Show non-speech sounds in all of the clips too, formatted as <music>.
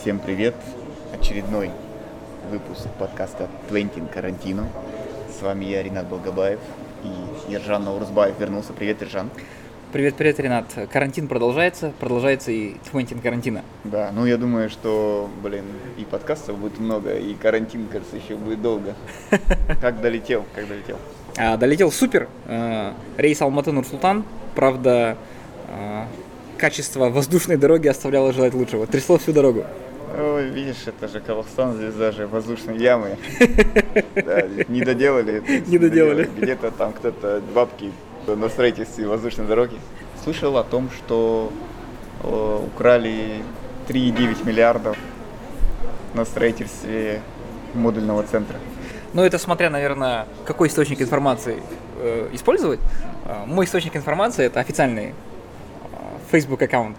Всем привет! Очередной выпуск подкаста «Твентин Карантину». С вами я, Ренат Болгобаев, и Ержан Наурзбаев вернулся. Привет, Ержан. Привет, привет, Ренат. Карантин продолжается, продолжается и Твентин карантина. Да, ну я думаю, что, блин, и подкастов будет много, и карантин, кажется, еще будет долго. <laughs> Как долетел, как долетел? А, долетел супер. А, рейс Алматы Нурсултан. Правда, а, качество воздушной дороги оставляло желать лучшего. Трясло всю дорогу. Ой, видишь, это же Казахстан, звезда же воздушной ямы. <laughs> Да, не доделали. Не доделали. Где-то там кто-то бабки на строительстве воздушной дороги. Слышал о том, что э, украли 3,9 миллиардов на строительстве модульного центра. Ну, это смотря, наверное, какой источник информации э, использовать. А, мой источник информации это официальный Facebook аккаунт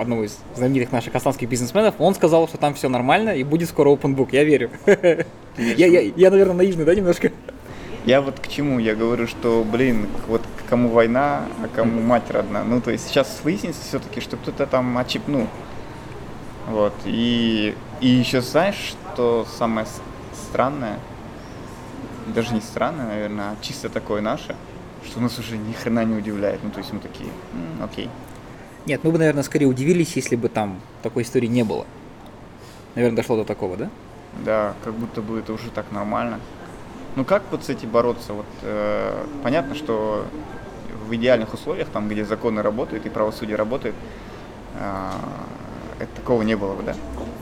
одного из знаменитых наших казахстанских бизнесменов. Он сказал, что там все нормально и будет скоро open book. Я верю. <laughs> Я, я, я, наверное, наивный, да, немножко? Я вот к чему? Я говорю, что, блин, вот кому война, а кому мать родна. Ну, то есть сейчас выяснится все-таки, что кто-то там очипнул. Вот. И, и еще знаешь, что самое странное, даже не странное, наверное, а чисто такое наше, что нас уже ни хрена не удивляет. Ну, то есть мы такие, «М, окей. Нет, мы бы, наверное, скорее удивились, если бы там такой истории не было. Наверное, дошло до такого, да? Да, как будто бы это уже так нормально. Ну как вот с этим бороться? Вот э, понятно, что в идеальных условиях, там, где законы работают и правосудие работает, э, это такого не было бы, да?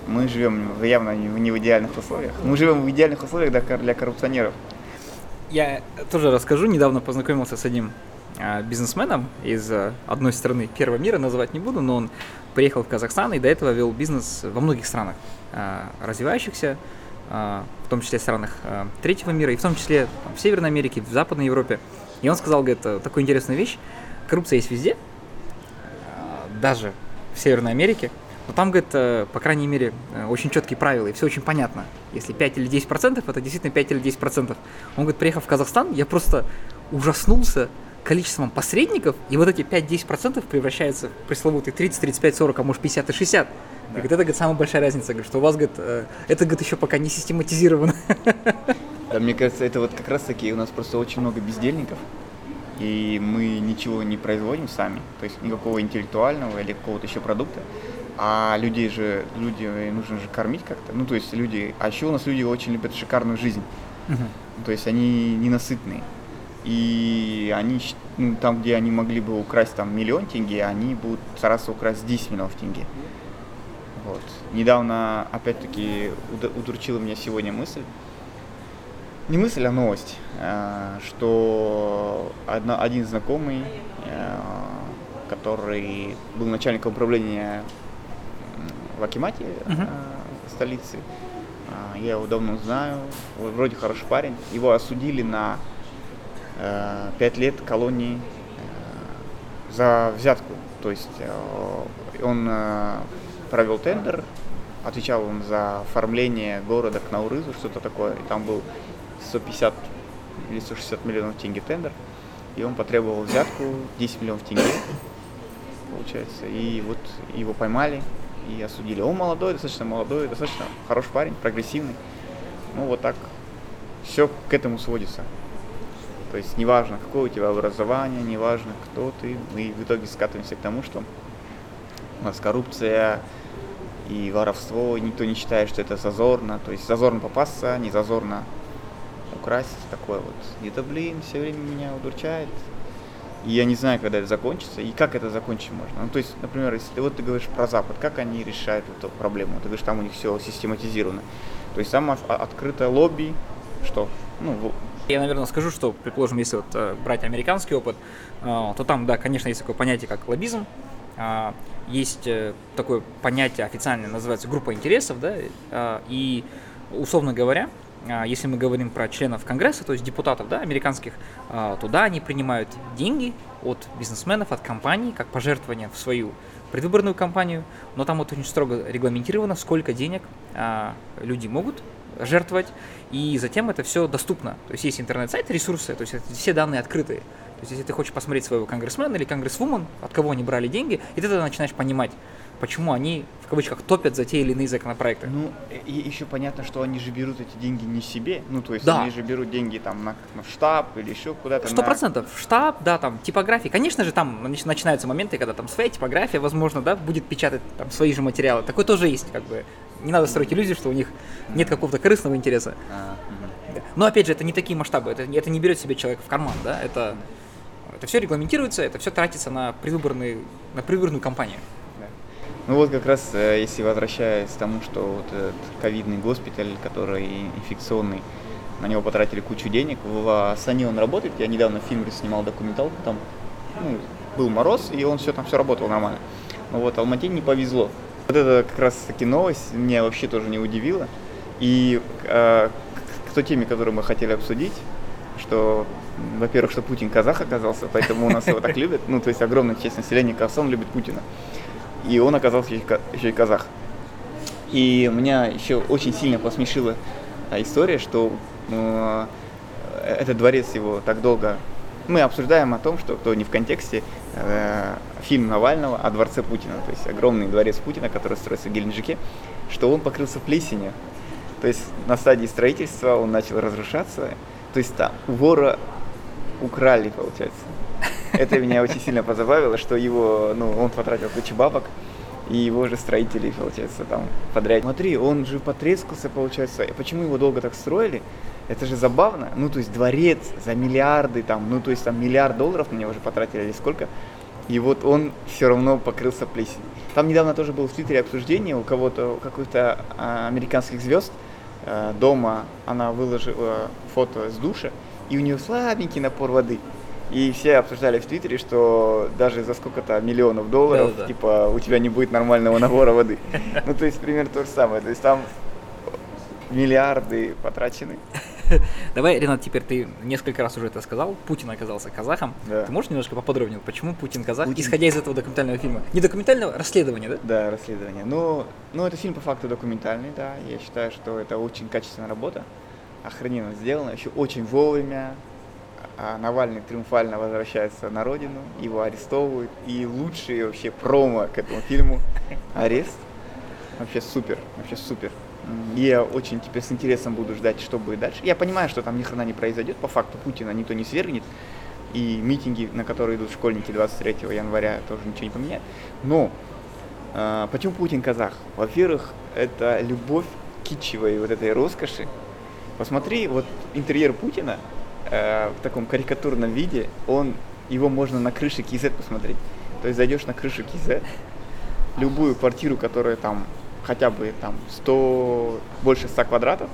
Мы живем явно не в- идеальных условиях. Мы живем в идеальных условиях для, кор- для коррупционеров. Я тоже расскажу. Недавно познакомился с одним бизнесменом из а, одной страны первого мира, называть не буду, но он приехал в Казахстан и до этого вел бизнес во многих странах а, развивающихся, а, в том числе странах а, третьего мира, и в том числе в Северной Америке, в Западной Европе. И он сказал, говорит, э, такую интересную вещь. Коррупция есть везде, а, даже в Северной Америке. Но там, говорит, э, по крайней мере, э, очень четкие правила, и все очень понятно. Если 5 или 10 процентов, это действительно 5 или 10 процентов. Он говорит, приехав в Казахстан, я просто ужаснулся количеством посредников, и вот эти 5-10 процентов превращаются в пресловутые 30, 35, 40, а может 50 и 60. И говорит, это, говорит, самая большая разница, говорит, что у вас, говорит, э, это, говорит, еще пока не систематизировано. Да, мне кажется, это вот как раз таки у нас просто очень много бездельников, и мы ничего не производим сами, то есть никакого интеллектуального или какого-то еще продукта. А людей же, люди нужно же кормить как-то. Ну, то есть люди, а еще у нас люди очень любят шикарную жизнь. То есть они ненасытные. И они, ну, там, где они могли бы украсть там миллион тенге, они будут стараться украсть 10 миллионов тенге. Вот. Недавно, опять-таки, уд- удручила меня сегодня мысль, не мысль, а новость, э, что одна- один знакомый, э, который был начальником управления в Акимате, э, Мгм. столицы, э, я его давно знаю, вроде хороший парень, его осудили на э, пять лет колонии э, за взятку. То есть э, он э, провел тендер, отвечал он за оформление города к Наурызу, что-то такое, и там был 150 или 160 миллионов тенге тендер, и он потребовал взятку 10 миллионов тенге, получается, и вот его поймали и осудили. Он молодой, достаточно молодой, достаточно хороший парень, прогрессивный. Ну вот так все к этому сводится. То есть неважно, какое у тебя образование, неважно, кто ты, мы в итоге скатываемся к тому, что у нас коррупция и воровство, никто не считает, что это зазорно. То есть зазорно попасться, не зазорно украсть, такое вот. И это, блин, все время меня удручает. И я не знаю, когда это закончится, и как это закончить можно. Ну, то есть, например, если ты, вот ты говоришь про Запад, как они решают эту проблему? Ты говоришь, там у них все систематизировано. То есть там от- открытое лобби, что, ну, Я, наверное, скажу, что, предположим, если вот э, брать американский опыт, э, то там, да, конечно, есть такое понятие, как лоббизм. А, Есть э, такое понятие официальное, называется группа интересов, да, и, условно говоря, если мы говорим про членов Конгресса, то есть депутатов, да, американских, туда они принимают деньги от бизнесменов, от компаний, как пожертвования в свою предвыборную кампанию, но там вот очень строго регламентировано, сколько денег люди могут жертвовать, и затем это все доступно. То есть есть интернет-сайт, ресурсы, то есть все данные открытые. То есть, если ты хочешь посмотреть своего конгрессмена или конгрессвумен, от кого они брали деньги, и ты тогда начинаешь понимать, почему они, в кавычках, топят за те или иные законопроекты. Ну, и еще понятно, что они же берут эти деньги не себе. Ну, то есть Да. они же берут деньги там на, на штаб или еще куда-то. Сто на- процентов. Штаб, да, там, типографии. Конечно же, там нач- начинаются моменты, когда там своя типография, возможно, да, будет печатать там свои же материалы. Такое тоже есть, как бы. Не надо строить иллюзии, что у них нет какого-то корыстного интереса. А. Но опять же, это не такие масштабы, это, это не берет себе человек в карман, да, это, это все регламентируется, это все тратится на предвыборный, на предвыборную кампанию. Ну вот как раз, э, если возвращаясь к тому, что вот этот ковидный госпиталь, который инфекционный, на него потратили кучу денег. В Астане он работает. Я недавно фильм снимал документалку, там ну, был мороз, и он все там все работало нормально. Но вот Алмате не повезло. Вот это как раз таки новость меня вообще тоже не удивила. И э, к, той теме, которую мы хотели обсудить, что, во-первых, что Путин казах оказался, поэтому у нас его так любят. Ну, то есть огромная часть населения Казахстана любит Путина. И он оказался еще и казах. И меня еще очень сильно посмешила а, история, что э, этот дворец его так долго... Мы обсуждаем о том, что кто не в контексте, фильм Навального о дворце Путина, то есть огромный дворец Путина, который строится в Геленджике, что он покрылся плесенью. То есть на стадии строительства он начал разрушаться. То есть там вора украли, получается. Это меня очень сильно позабавило, что его, ну, он потратил кучу бабок, и его же строители, получается, там подряд. Смотри, он же потрескался, получается. И почему его долго так строили? Это же забавно. Ну, то есть дворец за миллиарды, там, ну, то есть там миллиард долларов на него уже потратили или сколько. И вот он все равно покрылся плесенью. Там недавно тоже было в Твиттере обсуждение у кого-то, у каких-то а, американских звезд э, дома она выложила фото с душа, и у нее слабенький напор воды. И все обсуждали в Твиттере, что даже за сколько-то миллионов долларов, Да-да-да. типа, у тебя не будет нормального набора воды. <laughs> Ну, то есть, примерно то же самое. То есть, там миллиарды потрачены. <laughs> Давай, Ренат, теперь ты несколько раз уже это сказал, Путин оказался казахом. Да. Ты можешь немножко поподробнее, почему Путин казах, Путин- исходя из этого документального фильма? Не документального, расследования, да? Да, расследование. Ну, ну, это фильм по факту документальный, да. Я считаю, что это очень качественная работа. Охрененно сделано, еще очень вовремя. А Навальный триумфально возвращается на родину, его арестовывают. И лучший вообще промо к этому фильму арест. Вообще супер, вообще супер. Я очень теперь с интересом буду ждать, что будет дальше. Я понимаю, что там ни хрена не произойдет. По факту Путина никто не свергнет. И митинги, на которые идут школьники 23 января, тоже ничего не поменяет. Но а, почему Путин казах? Во-первых, это любовь китчевой вот этой роскоши. Посмотри, вот интерьер Путина э, в таком карикатурном виде, он, его можно на крыше КИЗ посмотреть. То есть зайдешь на крышу КИЗ, любую квартиру, которая там хотя бы там 100, больше 100 квадратов,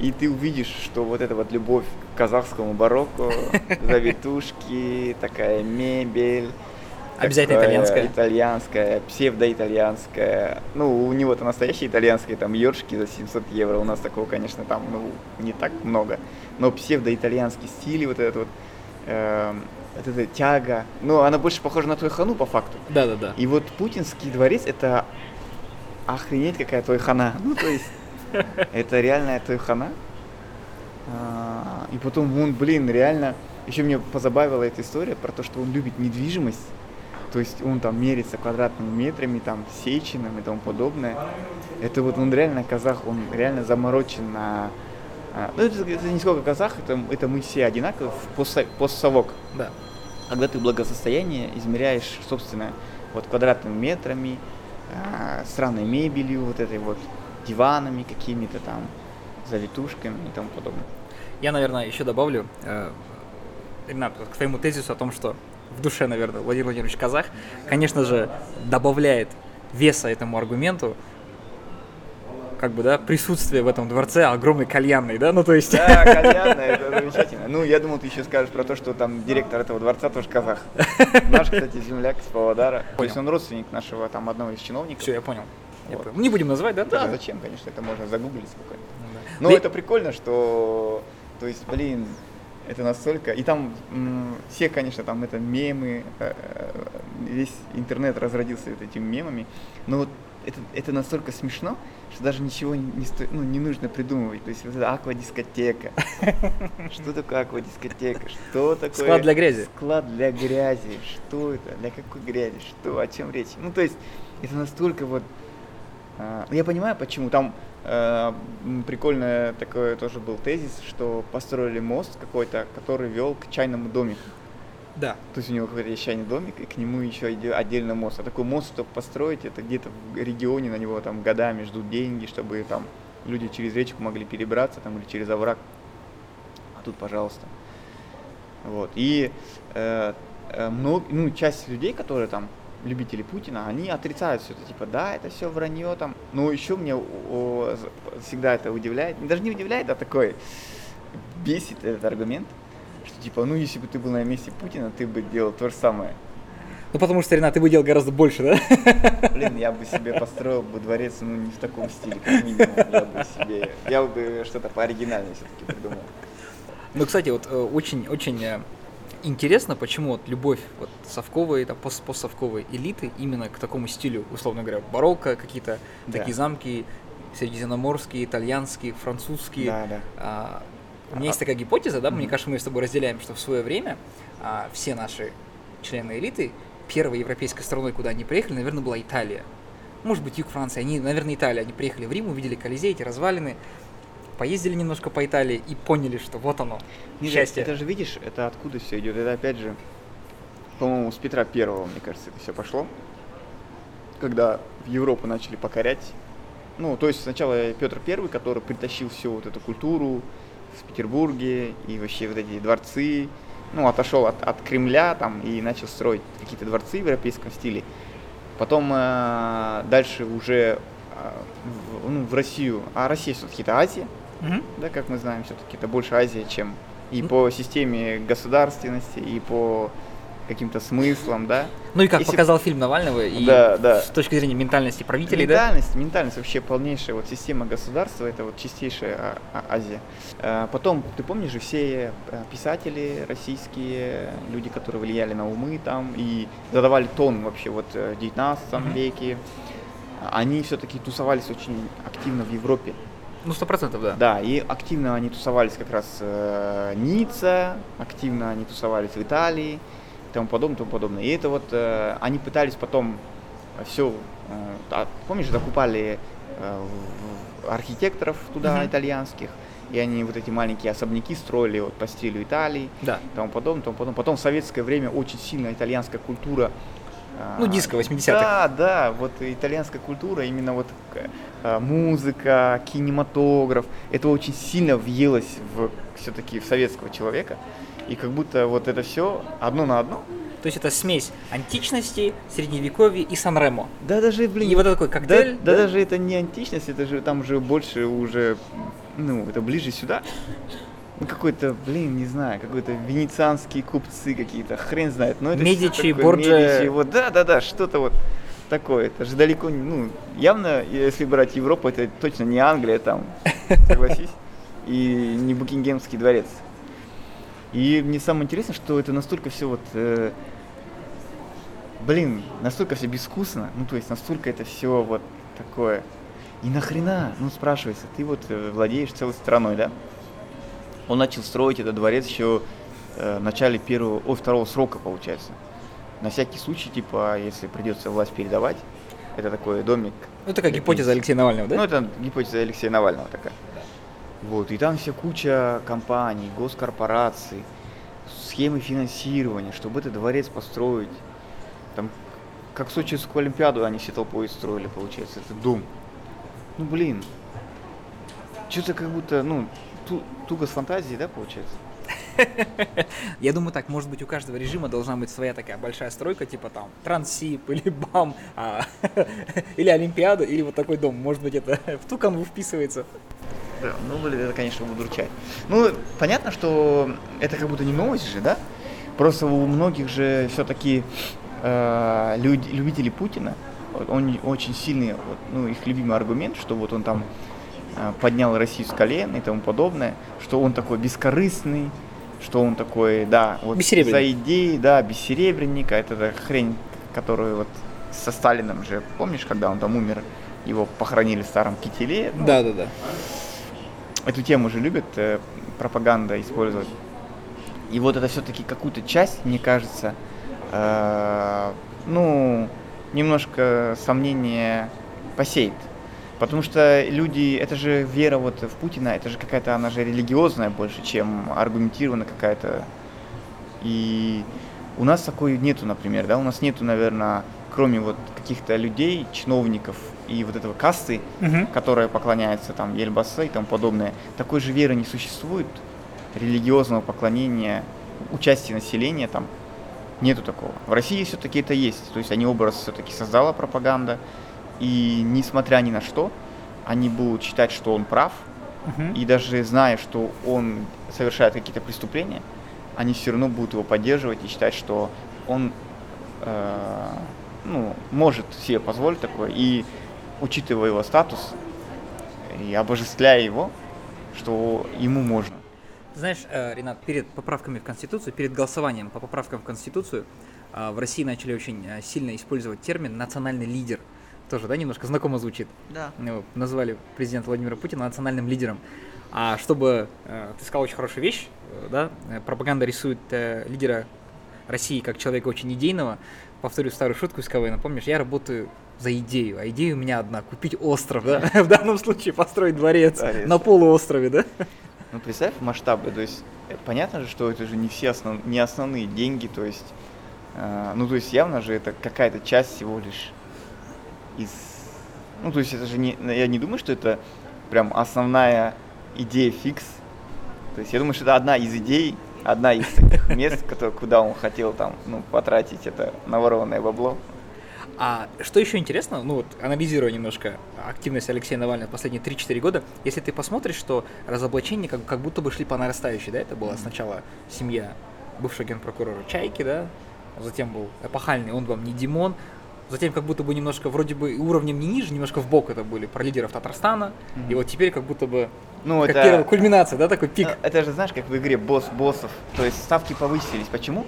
и ты увидишь, что вот эта вот любовь к казахскому барокко, <laughs> завитушки, такая мебель, Обязательно такая итальянская. Итальянская, псевдоитальянская. Ну, у него-то настоящие итальянские, там, ёршики за 700 евро. У нас такого, конечно, там, ну, не так много. Но псевдоитальянский стиль, вот этот вот, эм, вот эта тяга. Ну, она больше похожа на Тойхану, по факту. Да-да-да. И вот путинский дворец это охренеть какая Тойхана. Ну, то есть, это реальная Тойхана. А, И потом он, блин, реально, еще меня позабавила эта история про то, что он любит недвижимость. То есть он там мерится квадратными метрами, там, сеченым и тому подобное. Это вот он реально казах, он реально заморочен на... а, Ну, это, это не сколько казах, это, это мы все одинаковы, постсовок Да. когда ты благосостояние измеряешь, собственно, вот квадратными метрами, а, странной мебелью, вот этой вот диванами какими-то там, завитушками и тому подобное. Я, наверное, еще добавлю, э, Ренат, к твоему тезису о том, что в душе, наверное, Владимир Владимирович Казах, конечно же, добавляет веса этому аргументу, как бы, да, присутствие в этом дворце огромной кальянной, да, ну то есть... Да, кальянно, это замечательно. Ну, я думал, ты еще скажешь про то, что там директор этого дворца тоже казах. Наш, кстати, земляк из Павлодара. То есть он родственник нашего там одного из чиновников. Все, я понял. Вот. Не будем называть, да? Да, тоже? зачем, конечно, это можно загуглить спокойно. Ну да. Но Да и- это прикольно, что, то есть, блин, это настолько, и там м, все, конечно, там это мемы, э, э, весь интернет разродился вот этими мемами, но вот это, это настолько смешно, что даже ничего не, сто, ну, не нужно придумывать. То есть вот это аквадискотека. Что такое аквадискотека? Что такое... Склад для грязи. Склад для грязи. Что это? Для какой грязи? Что? О чем речь? Ну, то есть это настолько вот... А, я понимаю, почему. Там э, прикольный такой тоже был тезис, что построили мост какой-то, который вел к чайному домику. Да. То есть у него какой-то есть чайный домик, и к нему еще отдельно мост. А такой мост, чтобы построить, это где-то в регионе на него там годами ждут деньги, чтобы там люди через речку могли перебраться там или через овраг. А тут, пожалуйста. Вот. И э, э, много, ну, часть людей, которые там любители Путина, они отрицают все это, типа, да, это все вранье там. Но еще мне о, всегда это удивляет, даже не удивляет, а такой бесит этот аргумент, типа, ну если бы ты был на месте Путина, ты бы делал то же самое. Ну потому что, Ренат, ты бы делал гораздо больше, да? Блин, я бы себе построил бы дворец, ну не в таком стиле, как минимум. Я бы себе, я бы что-то пооригинальнее все-таки придумал. Ну, кстати, вот очень-очень э, интересно, почему вот любовь вот совковой, это пост постсовковой элиты именно к такому стилю, условно говоря, барокко, какие-то да. такие замки средиземноморские, итальянские, французские. Да, да. А, у меня есть такая гипотеза, да, мне кажется, мы с тобой разделяем, что в свое время а, все наши члены элиты, первой европейской страной, куда они приехали, наверное, была Италия. Может быть, юг Франции. Они, наверное, Италия. Они приехали в Рим, увидели Колизей, эти развалины, поездили немножко по Италии и поняли, что вот оно, Нет, счастье. Это же, видишь, это откуда все идет. Это опять же, по-моему, с Петра Первого, мне кажется, это все пошло. Когда в Европу начали покорять. Ну, то есть сначала Петр Первый, который притащил всю вот эту культуру в Петербурге и вообще вот эти дворцы. Ну, отошел от, от Кремля там и начал строить какие-то дворцы в европейском стиле. Потом э, дальше уже э, в, ну, в Россию. А Россия все-таки это Азия угу. да, как мы знаем, все-таки это больше Азия, чем и mm. по системе государственности, и по каким-то смыслам, да. Ну и как Если... показал фильм Навального, и да, да. с точки зрения ментальности правителей, ментальность, да? Ментальность, вообще полнейшая вот система государства, это вот чистейшая а, а, Азия. А, потом, ты помнишь же, все э, писатели российские, люди, которые влияли на умы там и задавали тон вообще вот в 19 mm-hmm. веке, они все-таки тусовались очень активно в Европе. Ну, сто процентов, да. Да, и активно они тусовались как раз э, Ницца, активно они тусовались в Италии тому подобное, тому подобное. И это вот э, они пытались потом все, э, а, помнишь, закупали э, архитекторов туда, mm-hmm. итальянских, и они вот эти маленькие особняки строили вот по стилю Италии, да. тому подобное, тому подобное. Потом в советское время очень сильно итальянская культура ну, диско 80-х. Да, да, вот итальянская культура, именно вот э, музыка, кинематограф, это очень сильно въелось в все-таки в советского человека. И как будто вот это все одно на одно. То есть это смесь античности, средневековья и Сан-Ремо. Да, даже, блин. И вот такой коктейль. Да, да, да, даже это не античность, это же там же больше уже, ну, это ближе сюда ну какой-то, блин, не знаю, какой-то венецианские купцы какие-то, хрен знает. Но это Медичи, Борджи. Вот, да, да, да, что-то вот такое. Это же далеко ну, явно, если брать Европу, это точно не Англия там, согласись, и не Букингемский дворец. И мне самое интересное, что это настолько все вот, э, блин, настолько все безвкусно, ну то есть настолько это все вот такое. И нахрена, ну спрашивается, ты вот э, владеешь целой страной, да? Он начал строить этот дворец еще э, в начале первого, о, второго срока, получается. На всякий случай, типа, если придется власть передавать, это такой домик. Ну, это как гипотеза Алексея Навального, да? Ну, это гипотеза Алексея Навального такая. Вот, и там вся куча компаний, госкорпораций, схемы финансирования, чтобы этот дворец построить. Там, как Сочинскую Олимпиаду они все толпой строили, получается, это дом. Ну, блин, что-то как будто, ну, ту, туго с фантазией, да, получается? <laughs> Я думаю так, может быть у каждого режима должна быть своя такая большая стройка, типа там Трансип или БАМ, а, <laughs> или Олимпиада, или вот такой дом. Может быть это <laughs> в ту канву вписывается. Да, ну, это, конечно, удручает. Ну, понятно, что это как будто не новость же, да? Просто у многих же все-таки э, люди, любители Путина, он очень сильный, вот, ну, их любимый аргумент, что вот он там Э, поднял Россию с колен и тому подобное, что он такой бескорыстный, что он такой, да, вот за идеи, да, бессеребренника, это хрень, которую вот со Сталином же, помнишь, когда он там умер, его похоронили в старом кителе? Ну, да, да, да. Эту тему же любят э, пропаганда использовать. И вот это все-таки какую-то часть, мне кажется, э, ну, немножко сомнения посеет. Потому что люди, это же вера вот в Путина, это же какая-то, она же религиозная больше, чем аргументированная какая-то. И у нас такой нету, например, да, у нас нету, наверное, кроме вот каких-то людей, чиновников и вот этого касты, угу. которая поклоняется там Ельбасе и тому подобное, такой же веры не существует, религиозного поклонения, участия населения там нету такого. В России все-таки это есть, то есть они образ все-таки создала пропаганда, и несмотря ни на что, они будут считать, что он прав, uh-huh. и даже зная, что он совершает какие-то преступления, они все равно будут его поддерживать и считать, что он э, ну, может себе позволить такое, и учитывая его статус и обожествляя его, что ему можно. Знаешь, э, Ренат, перед поправками в Конституцию, перед голосованием по поправкам в Конституцию э, в России начали очень э, сильно использовать термин «национальный лидер» тоже, да, немножко знакомо звучит. Да. Ну, назвали президента Владимира Путина национальным лидером. А чтобы, ты сказал очень хорошую вещь, да, пропаганда рисует лидера России как человека очень идейного. Повторю старую шутку из КВН, помнишь, я работаю за идею, а идея у меня одна, купить остров, да, <laughs> в данном случае построить дворец, на полуострове, да. Ну, представь масштабы, то есть понятно же, что это же не все основ... не основные деньги, то есть, э, ну, то есть явно же это какая-то часть всего лишь из... Ну, то есть это же не... Я не думаю, что это прям основная идея фикс. То есть я думаю, что это одна из идей, одна из таких мест, куда он хотел там, ну, потратить это наворованное бабло. А что еще интересно, ну вот анализируя немножко активность Алексея Навального последние 3-4 года, если ты посмотришь, что разоблачения как, как будто бы шли по нарастающей, да, это была сначала семья бывшего генпрокурора Чайки, да, затем был эпохальный «Он вам не Димон», затем как будто бы немножко вроде бы уровнем не ниже, немножко в бок это были про лидеров Татарстана, mm-hmm. и вот теперь как будто бы ну, как это... первая кульминация, да, такой пик. Это же, знаешь, как в игре босс боссов, то есть ставки повысились. Почему?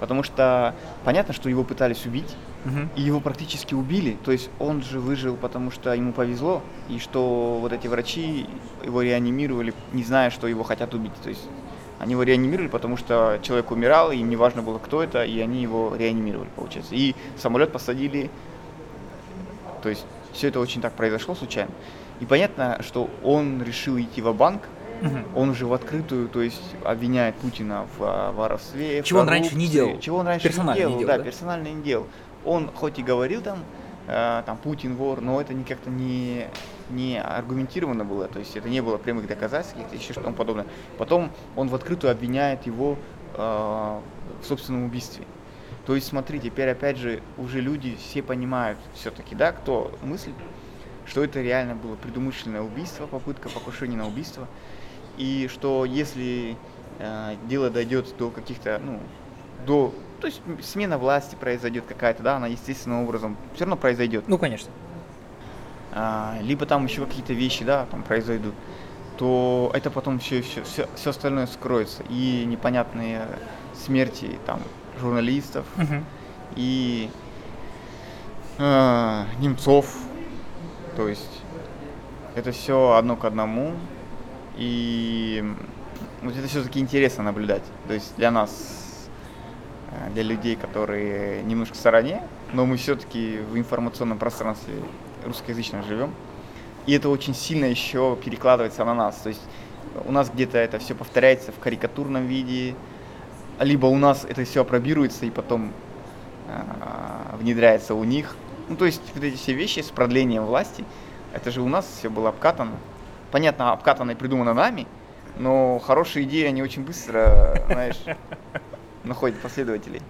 Потому что понятно, что его пытались убить, угу. и его практически убили. То есть он же выжил, потому что ему повезло, и что вот эти врачи его реанимировали, не зная, что его хотят убить. То есть они его реанимировали, потому что человек умирал, и им не важно было, кто это, и они его реанимировали, получается. И самолет посадили, то есть все это очень так произошло случайно. И понятно, что он решил идти в банк Угу. Он уже в открытую, то есть обвиняет Путина в а, воровстве. Чего он раньше не делал? Чего он раньше не делал, не делал да, да, персонально не делал. Он хоть и говорил там, э, там Путин вор, но это как-то не, не аргументировано было, то есть это не было прямых доказательств, еще что-то подобное. Потом он в открытую обвиняет его э, в собственном убийстве. То есть, смотри, теперь опять же уже люди все понимают все-таки, да, кто мыслит, что это реально было предумышленное убийство, попытка покушения на убийство и что если э, дело дойдет до каких-то, ну, до, то есть смена власти произойдет какая-то, да, она естественным образом все равно произойдет. Ну, конечно. А, либо там еще какие-то вещи, да, там произойдут, то это потом все, все, все, все остальное скроется. И непонятные смерти там журналистов, угу. и э, Немцов, то есть это все одно к одному. И вот это все-таки интересно наблюдать. То есть для нас, э, для людей, которые немножко в стороне, но мы все-таки в информационном пространстве русскоязычном живем. И это очень сильно еще перекладывается на нас. То есть у нас где-то это все повторяется в карикатурном виде, либо у нас это все опробируется и потом э, внедряется у них. Ну, то есть вот эти все вещи с продлением власти, это же у нас все было обкатано понятно, обкатано и придумано нами, но хорошие идеи, они очень быстро, знаешь, находят последователей.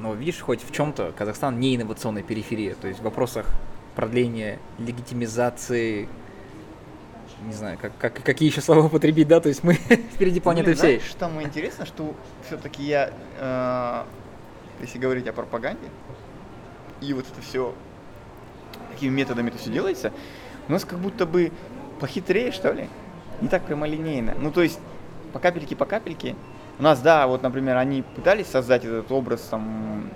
Но видишь, хоть в чем-то Казахстан не инновационная периферия, то есть в вопросах продления легитимизации, не знаю, как, как, какие еще слова употребить, да, то есть мы <laughs> впереди планеты ну, всей. Знаешь, что самое интересное, что все-таки я, э, если говорить о пропаганде, и вот это все, какими методами это все делается, у нас как будто бы похитрее, что ли? Не так прямолинейно. Ну, то есть, по капельке, по капельке. У нас, да, вот, например, они пытались создать этот образ там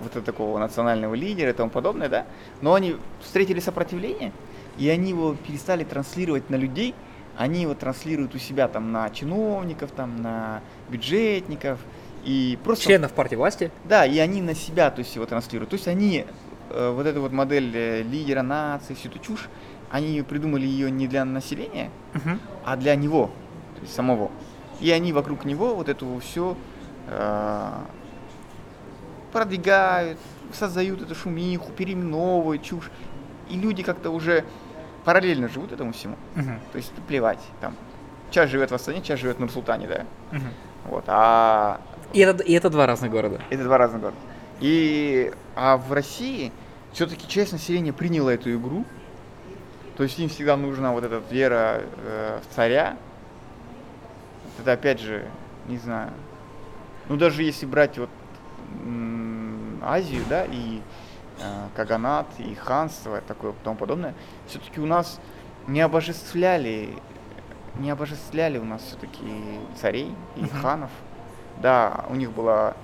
вот этого такого национального лидера и тому подобное, да, но они встретили сопротивление, и они его перестали транслировать на людей, они его транслируют у себя там на чиновников, там на бюджетников, и просто... Членов партии власти? Да, и они на себя, то есть его транслируют. То есть они, э, вот эту вот модель э, лидера нации, всю эту чушь, они придумали ее не для населения, Мгм. а для него, то есть самого. И они вокруг него вот это все продвигают, создают эту шумиху, переименовывают чушь. И люди как-то уже параллельно живут этому всему. Мгм. То есть плевать, там, часть живет в Астане, часть живет в Нур-Султане, да. Мгм. Вот, а И это, и это два разных города. это два разных города. И, а в России все-таки часть населения приняла эту игру. То есть им всегда нужна вот эта вера э, в царя. Это опять же, не знаю. Ну даже если брать вот м, Азию, да, и э, Каганат, и ханство, и такое тому подобное, все-таки у нас не обожествляли, не обожествляли у нас все-таки царей и Мгм. ханов. Да, у них была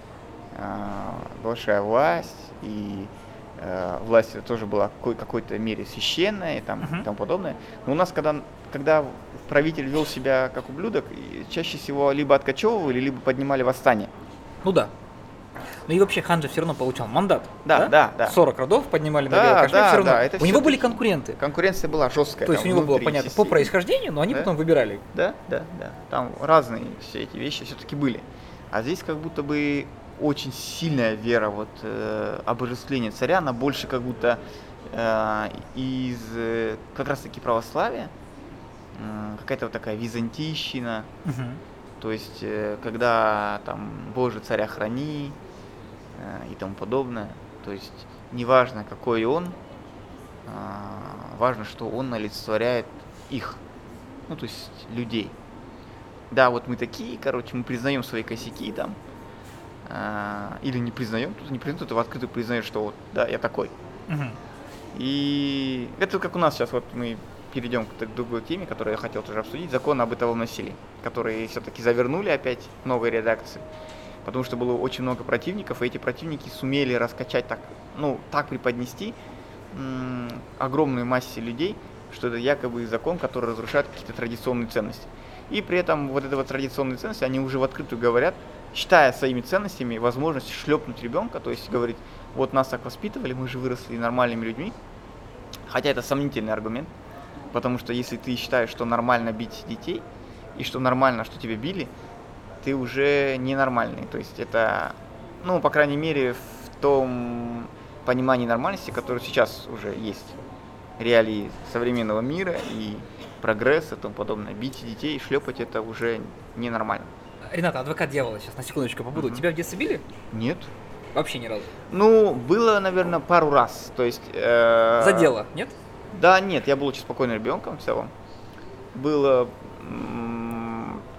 э, большая власть, и э, власть это тоже была в какой- какой-то мере священная и там, и тому подобное. Но у нас, когда, когда правитель вел себя как ублюдок, чаще всего либо откачевывали, либо поднимали восстание. Ну да. Ну и вообще хан же все равно получал мандат. Да, да, да. 40 родов поднимали Да, на Белый Кашмир, да, всё равно. да, это У него были конкуренты. Конкуренция была жесткая. То есть у него было понятно по происхождению, но они Да. потом выбирали. Да, да, да. Там разные все эти вещи все-таки были. А здесь как будто бы очень сильная вера, вот э, обожествление царя, она больше как будто э, из э, как раз таки православия, м, какая-то вот такая византийщина, Мгм. то есть э, когда там Боже царя храни э, и тому подобное, то есть неважно какой он, а, важно, что он олицетворяет их, ну то есть людей. Да, вот мы такие, короче, мы признаем свои косяки там, а, или не признаем, тут не признаем, тут в открытую признаешь, что вот, да, я такой. И это как у нас сейчас, вот мы перейдем к другой теме, которую я хотел тоже обсудить, закон о бытовом насилии, который все-таки завернули опять в новой редакции, потому что было очень много противников, и эти противники сумели раскачать так, ну, так преподнести м, огромной массе людей, что это якобы закон, который разрушает какие-то традиционные ценности. И при этом вот эти вот традиционные ценности, они уже в открытую говорят, считая своими ценностями возможность шлепнуть ребенка, то есть говорить, вот нас так воспитывали, мы же выросли нормальными людьми. Хотя это сомнительный аргумент, потому что если ты считаешь, что нормально бить детей, и что нормально, что тебя били, ты уже ненормальный. То есть это, ну, по крайней мере, в том понимании нормальности, которое сейчас уже есть. Реалии современного мира и прогресс и тому подобное. Бить детей и шлепать это уже ненормально. Рената, адвокат дьявола сейчас, на секундочку побуду. Мгм. Тебя в детстве били? Нет. Вообще ни разу. Ну, было, наверное, пару раз. То есть... э, За дело, нет? Да, нет, я был очень спокойным ребенком в целом. Было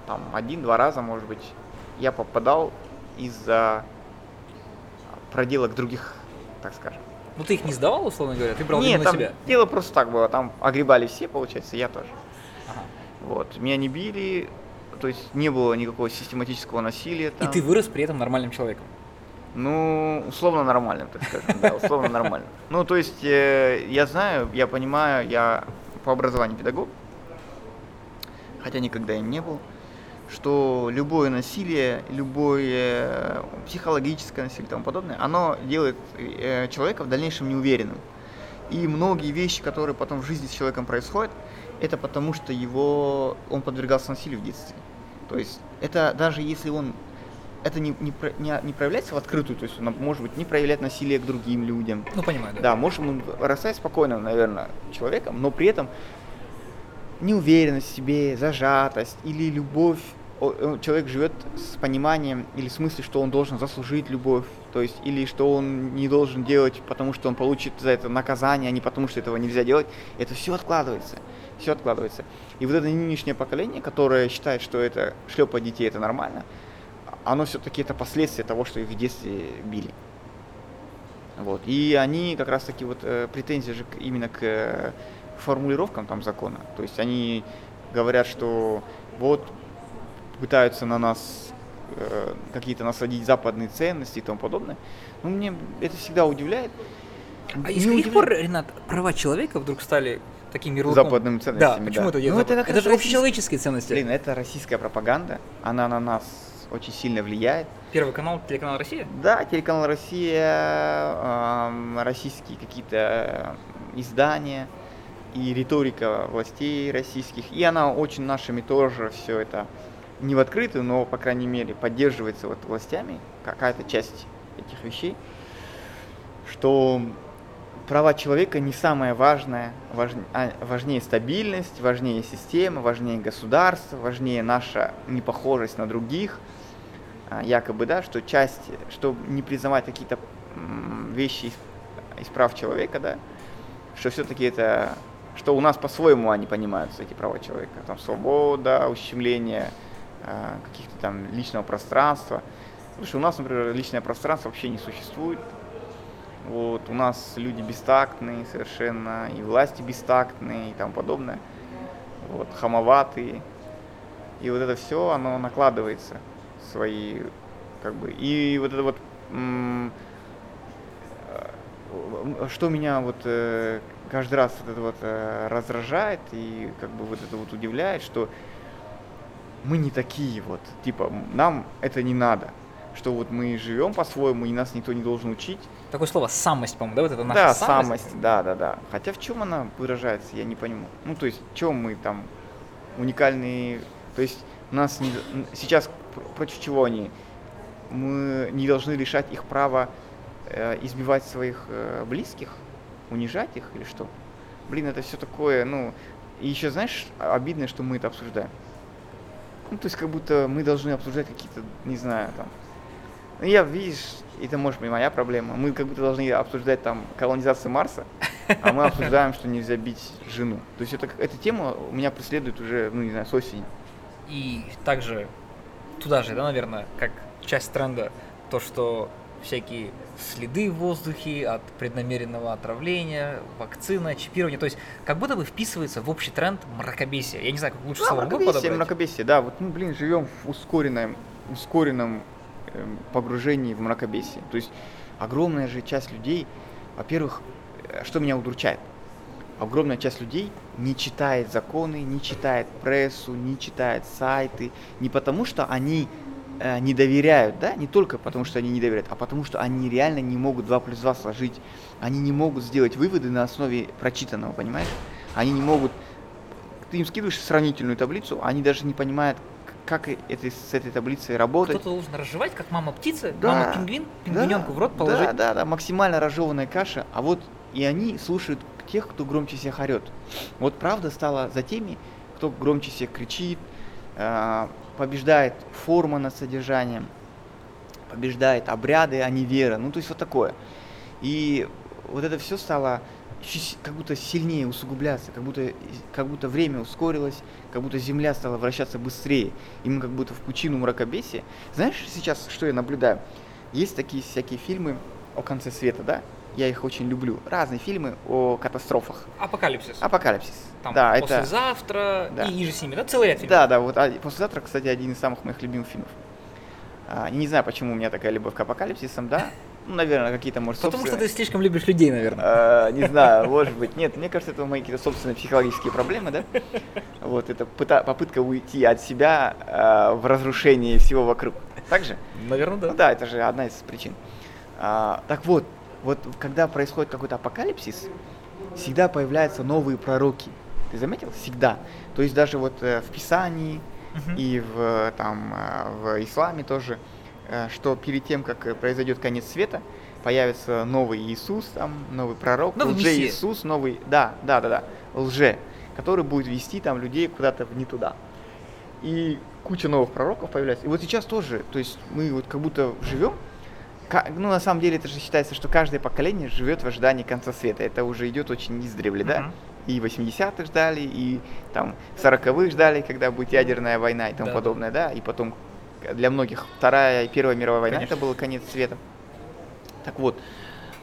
там один-два раза, может быть, я попадал из-за проделок других, так скажем. Ну ты их не сдавал, условно говоря, ты брал Нет, именно там себя. дело просто так было, там огребали все, получается, и я тоже. Ага. Вот, меня не били, то есть не было никакого систематического насилия. И там. ты вырос при этом нормальным человеком. Ну, условно нормальным, так скажем, да, условно нормальным. Ну, то есть, э, я знаю, я понимаю, я по образованию педагог, хотя никогда им не был, что любое насилие, любое психологическое насилие и тому подобное, оно делает э, человека в дальнейшем неуверенным. И многие вещи, которые потом в жизни с человеком происходят, это потому что его, он подвергался насилию в детстве. То есть это даже если он это не, не, не, не проявляется в открытую, то есть он может быть не проявлять насилие к другим людям. Ну понимаю, да. Да, может он вырастать спокойным, наверное, человеком, но при этом неуверенность в себе, зажатость или любовь. Э, Человек живет с пониманием или с мыслью, что он должен заслужить любовь, то есть или что он не должен делать, потому что он получит за это наказание, а не потому что этого нельзя делать. Это все откладывается, все откладывается. И вот это нынешнее поколение, которое считает, что это шлепать детей это нормально, оно все-таки это последствия того, что их в детстве били. Вот. И они как раз таки вот э, претензии же именно к э, формулировкам там закона. То есть они говорят, что вот пытаются на нас э, какие-то насадить западные ценности и тому подобное. Ну, мне это всегда удивляет. А из каких пор, Ренат, права человека вдруг стали таким ярлыком? Западными ценностями, Да, почему да. это Ну, это это, же общечеловеческие ценности. Блин, это российская пропаганда, она на нас очень сильно влияет. Первый канал, телеканал Россия? Да, телеканал Россия, эм, российские какие-то э, издания и риторика властей российских. И она очень нашими тоже все это не в открытую, но, по крайней мере, поддерживается вот властями, какая-то часть этих вещей, что права человека не самое важное, важн- а важнее стабильность, важнее система, важнее государство, важнее наша непохожесть на других, а, якобы, да, что часть, что не признавать какие-то вещи из, из прав человека, да, что все-таки это, что у нас по-своему они понимаются, эти права человека, там свобода, ущемление каких-то там личного пространства. Что у нас, например, личное пространство вообще не существует. Вот, у нас люди бестактные совершенно, и власти бестактные и тому подобное. Вот, хамоватые. И вот это все, оно накладывается свои, как бы, и вот это вот, э, что меня вот э, каждый раз вот это вот э, раздражает и как бы вот это вот удивляет, что мы не такие вот, типа, нам это не надо, что вот мы живем по-своему, и нас никто не должен учить, Такое слово самость, по-моему, да? Вот это наша да, самость. самость, да, да, да. Хотя в чем она выражается, я не понимаю. Ну, то есть, в чем мы там уникальные. То есть, нас не, сейчас пр- против чего они? Мы не должны лишать их права э, избивать своих э, близких, унижать их или что? Блин, это все такое, ну. И еще, знаешь, обидно, что мы это обсуждаем. Ну, то есть, как будто мы должны обсуждать какие-то, не знаю, там. Ну, я, видишь, это может быть моя проблема. Мы как будто должны обсуждать там колонизацию Марса, а мы обсуждаем, что нельзя бить жену. То есть это, эта тема у меня преследует уже, ну, не знаю, с осени. И также туда же, да, наверное, как часть тренда, то, что всякие следы в воздухе от преднамеренного отравления, вакцина, чипирование, то есть как будто бы вписывается в общий тренд мракобесия. Я не знаю, как лучше Да, слово было мракобесие, подобрать. мракобесие, да, вот, ну, блин, живем в ускоренном, ускоренном эм, погружении в мракобесие. То есть огромная же часть людей, во-первых, э, что меня удручает, огромная часть людей не читает законы, не читает прессу, не читает сайты, не потому что они не доверяют, да, не только потому что они не доверяют, а потому что они реально не могут 2 плюс 2 сложить, они не могут сделать выводы на основе прочитанного, понимаешь? Они не могут ты им скидываешь сравнительную таблицу, они даже не понимают, как это, с этой таблицей работать. Кто-то должен разжевать, как мама птица, Да, мама пингвин, пингвиненку в рот положить. Да, да, да, максимально разжеванная каша, а вот и они слушают тех, кто громче всех орет. Вот правда стала за теми, кто громче всех кричит, э, побеждает форма над содержанием, побеждает обряды, а не вера. Ну, то есть вот такое. И вот это все стало как будто сильнее усугубляться, как будто, как будто время ускорилось, как будто Земля стала вращаться быстрее, и мы как будто в пучину мракобесия. Знаешь, сейчас что я наблюдаю? Есть такие всякие фильмы о конце света, да? Я их очень люблю. Разные фильмы о катастрофах. Апокалипсис. Апокалипсис. Там да, это... послезавтра Да. и, и же с ними, да? Целый ряд фильмов. Да, да, вот а, послезавтра, кстати, один из самых моих любимых фильмов. А, не знаю, почему у меня такая любовь к апокалипсисам, да? Ну, наверное, какие-то, может, Потому что собственные- ты слишком любишь людей, наверное. Э, не знаю, может быть. Нет, мне кажется, это мои какие-то собственные психологические проблемы, да? Вот, это попытка уйти от себя э, в разрушении всего вокруг. Так же? Наверное, да. Ну да, это же одна из причин. А, так вот, вот когда происходит какой-то апокалипсис, всегда появляются новые пророки. Ты заметил? Всегда. То есть даже вот э, в Писании Мгм. и в, э, там, э, в исламе тоже, что перед тем, как произойдет конец света, появится новый Иисус, там, новый пророк, Новый Мессия. лже-Иисус, новый, да, да, да, да, лже, который будет вести там людей куда-то не туда. И куча новых пророков появляется. И вот сейчас тоже, то есть мы вот как будто живем, ну на самом деле это же считается, что каждое поколение живет в ожидании конца света. Это уже идет очень издревле, да? И 80-х ждали, и там 40-х ждали, когда будет ядерная война и тому Да, подобное, да? И потом для многих Вторая и Первая мировая война Конечно. это был конец света. Так вот,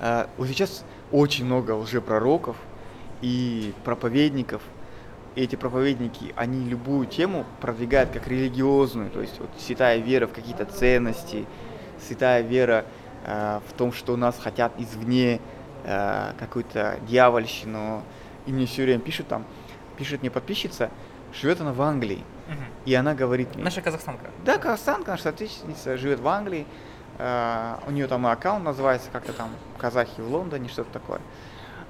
э, вот сейчас очень много лжепророков и проповедников, эти проповедники, они любую тему продвигают как религиозную, то есть вот святая вера в какие-то ценности, святая вера э, в том, что нас хотят извне, э, какую-то дьявольщину. И мне все время пишут там, пишет мне подписчица, живет она в Англии, Мгм. и она говорит мне, Наша казахстанка. да, казахстанка, наша соотечественница, живет в Англии. э, у нее там аккаунт называется как-то там казахи в Лондоне, что-то такое.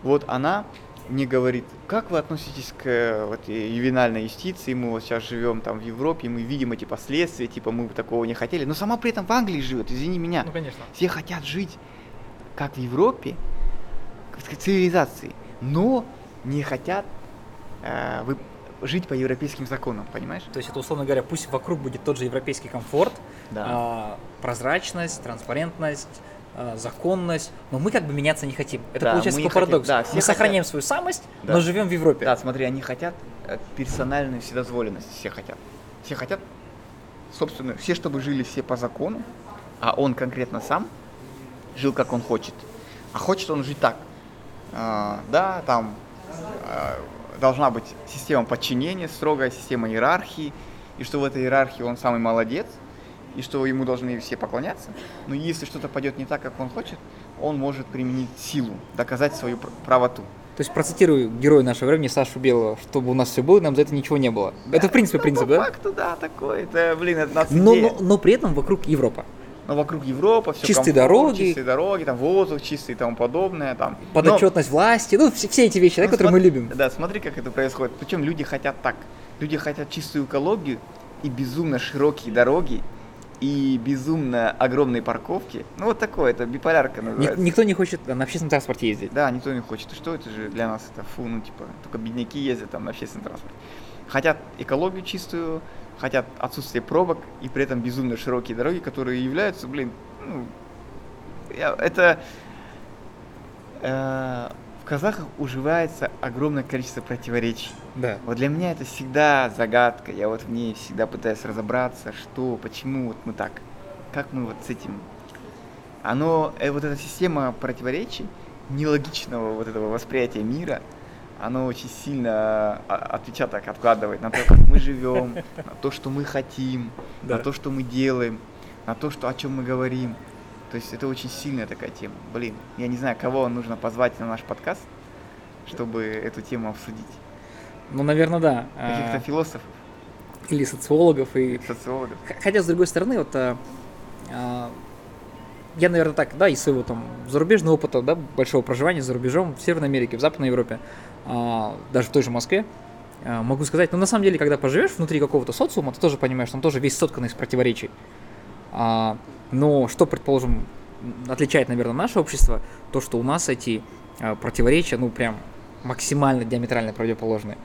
Вот она мне говорит, как вы относитесь к э, вот, э, ювенальной юстиции, мы вот сейчас живем там в Европе, мы видим эти последствия, типа мы бы такого не хотели, но сама при этом в Англии живет, извини меня. Ну, конечно. Все хотят жить как в Европе, в цивилизации, но не хотят э, вы- жить по европейским законам, понимаешь? То есть это, условно говоря, пусть вокруг будет тот же европейский комфорт, Да. а, прозрачность, транспарентность, законность, но мы как бы меняться не хотим. Это Да, получается такой парадокс. да, мы сохраняем свою самость, Да. но живем в Европе. Да, смотри, они хотят э, персональную вседозволенность, все хотят. Все хотят, собственно, все, чтобы жили все по закону, а он конкретно сам жил, как он хочет. А хочет он жить так. А, да, там а, должна быть система подчинения, строгая система иерархии, и что в этой иерархии он самый молодец, и что ему должны все поклоняться. Но если что-то пойдет не так, как он хочет, он может применить силу, доказать свою пр- правоту. То есть процитирую героя нашего времени Сашу Белого, чтобы у нас все было, нам за это ничего не было. это в принципе Ну, принцип, по да? факту, да, такой. Это, блин, это нас Но, но, но при этом вокруг Европа. Но вокруг Европа все Чистые дороги. чистые дороги, там воздух чистый и тому подобное. Там. Но- Подотчетность власти, ну все, все эти вещи, да, ну, которые мы смотри- любим. Да, смотри, как это происходит. Причем люди хотят так. Люди хотят чистую экологию и безумно широкие дороги и безумно огромные парковки. Ну вот такое, это биполярка Ник- называется. никто не хочет на общественном транспорте ездить. Да, никто не хочет. Что это же для нас это фу, ну типа, только бедняки ездят там на общественном транспорте. Хотят экологию чистую, хотят отсутствие пробок и при этом безумно широкие дороги, которые являются, блин, ну, я- это э, в казахах уживается огромное количество противоречий. Да. Вот для меня это всегда загадка. Я вот в ней всегда пытаюсь разобраться, что, почему вот мы так, как мы вот с этим. Оно, э, вот эта система противоречий, нелогичного вот этого восприятия мира, оно очень сильно а, отпечаток откладывает на то, как мы живем, <laughs> на то, что мы хотим, Да. на то, что мы делаем, на то, что, о чем мы говорим. То есть это очень сильная такая тема. Блин, я не знаю, кого нужно позвать на наш подкаст, чтобы эту тему обсудить. Ну, наверное, да. Каких-то А, философов, Или социологов, и социологов. Хотя, с другой стороны, вот а, а, я, наверное, так, да, из своего там зарубежного опыта, да, большого проживания за рубежом в Северной Америке, в Западной Европе, а, даже в той же Москве, а, могу сказать, ну, на самом деле, когда поживешь внутри какого-то социума, ты тоже понимаешь, что он тоже весь соткан из противоречий. А, но что, предположим, отличает, наверное, наше общество, то, что у нас эти а, противоречия, ну, прям максимально диаметрально противоположны.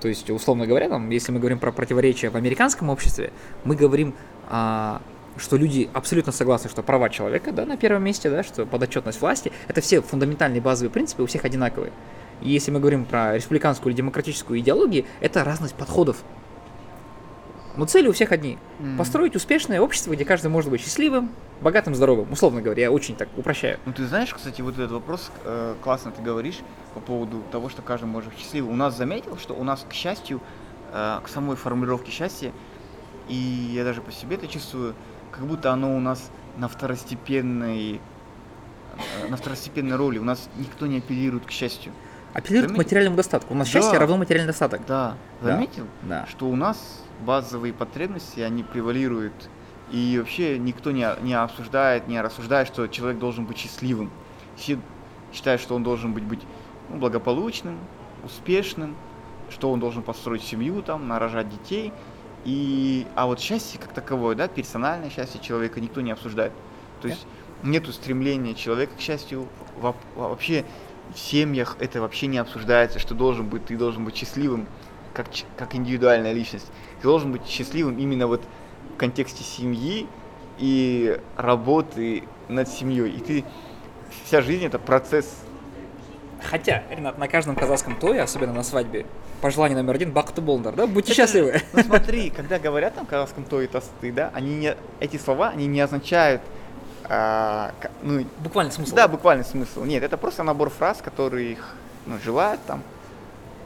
То есть, условно говоря, там, если мы говорим про противоречия в американском обществе, мы говорим, а, что люди абсолютно согласны, что права человека да, на первом месте, да, что подотчетность власти, это все фундаментальные базовые принципы у всех одинаковые. И если мы говорим про республиканскую или демократическую идеологию, это разность подходов. Но цели у всех одни. М. Построить успешное общество, где каждый может быть счастливым, богатым, здоровым. Условно говоря, я очень так упрощаю. Ну ты знаешь, кстати, вот этот вопрос э, классно ты говоришь по поводу того, что каждый может быть счастливым. У нас заметил, что у нас, к счастью, э, к самой формулировке счастья, и я даже по себе это чувствую, как будто оно у нас на второстепенной э, на второстепенной роли. У нас никто не апеллирует к счастью. Апеллирует к Заметил? материальному достатку. У нас Да. счастье равно материальный достаток. Да. заметил? Да. Что у нас базовые потребности, они превалируют. И вообще никто не, не обсуждает, не рассуждает, что человек должен быть счастливым. Все считают, что он должен быть, быть ну, благополучным, успешным, что он должен построить семью, там, нарожать детей. И, а вот счастье как таковое, да, персональное счастье человека никто не обсуждает. То есть нету стремления человека к счастью. Во- вообще в семьях это вообще не обсуждается, что должен быть, ты должен быть счастливым как, как индивидуальная личность. Ты должен быть счастливым именно вот в контексте семьи и работы над семьей. И ты вся жизнь это процесс. Хотя, Ренат, на каждом казахском тое, особенно на свадьбе, пожелание номер один – бакту болндар, да? Будьте Это- счастливы. Ну смотри, когда говорят там казахском то и тосты, да, они не, эти слова, они не означают, а, ну, Буквально смысл. да, буквальный смысл. Нет, это просто набор фраз, которые их ну, желают там.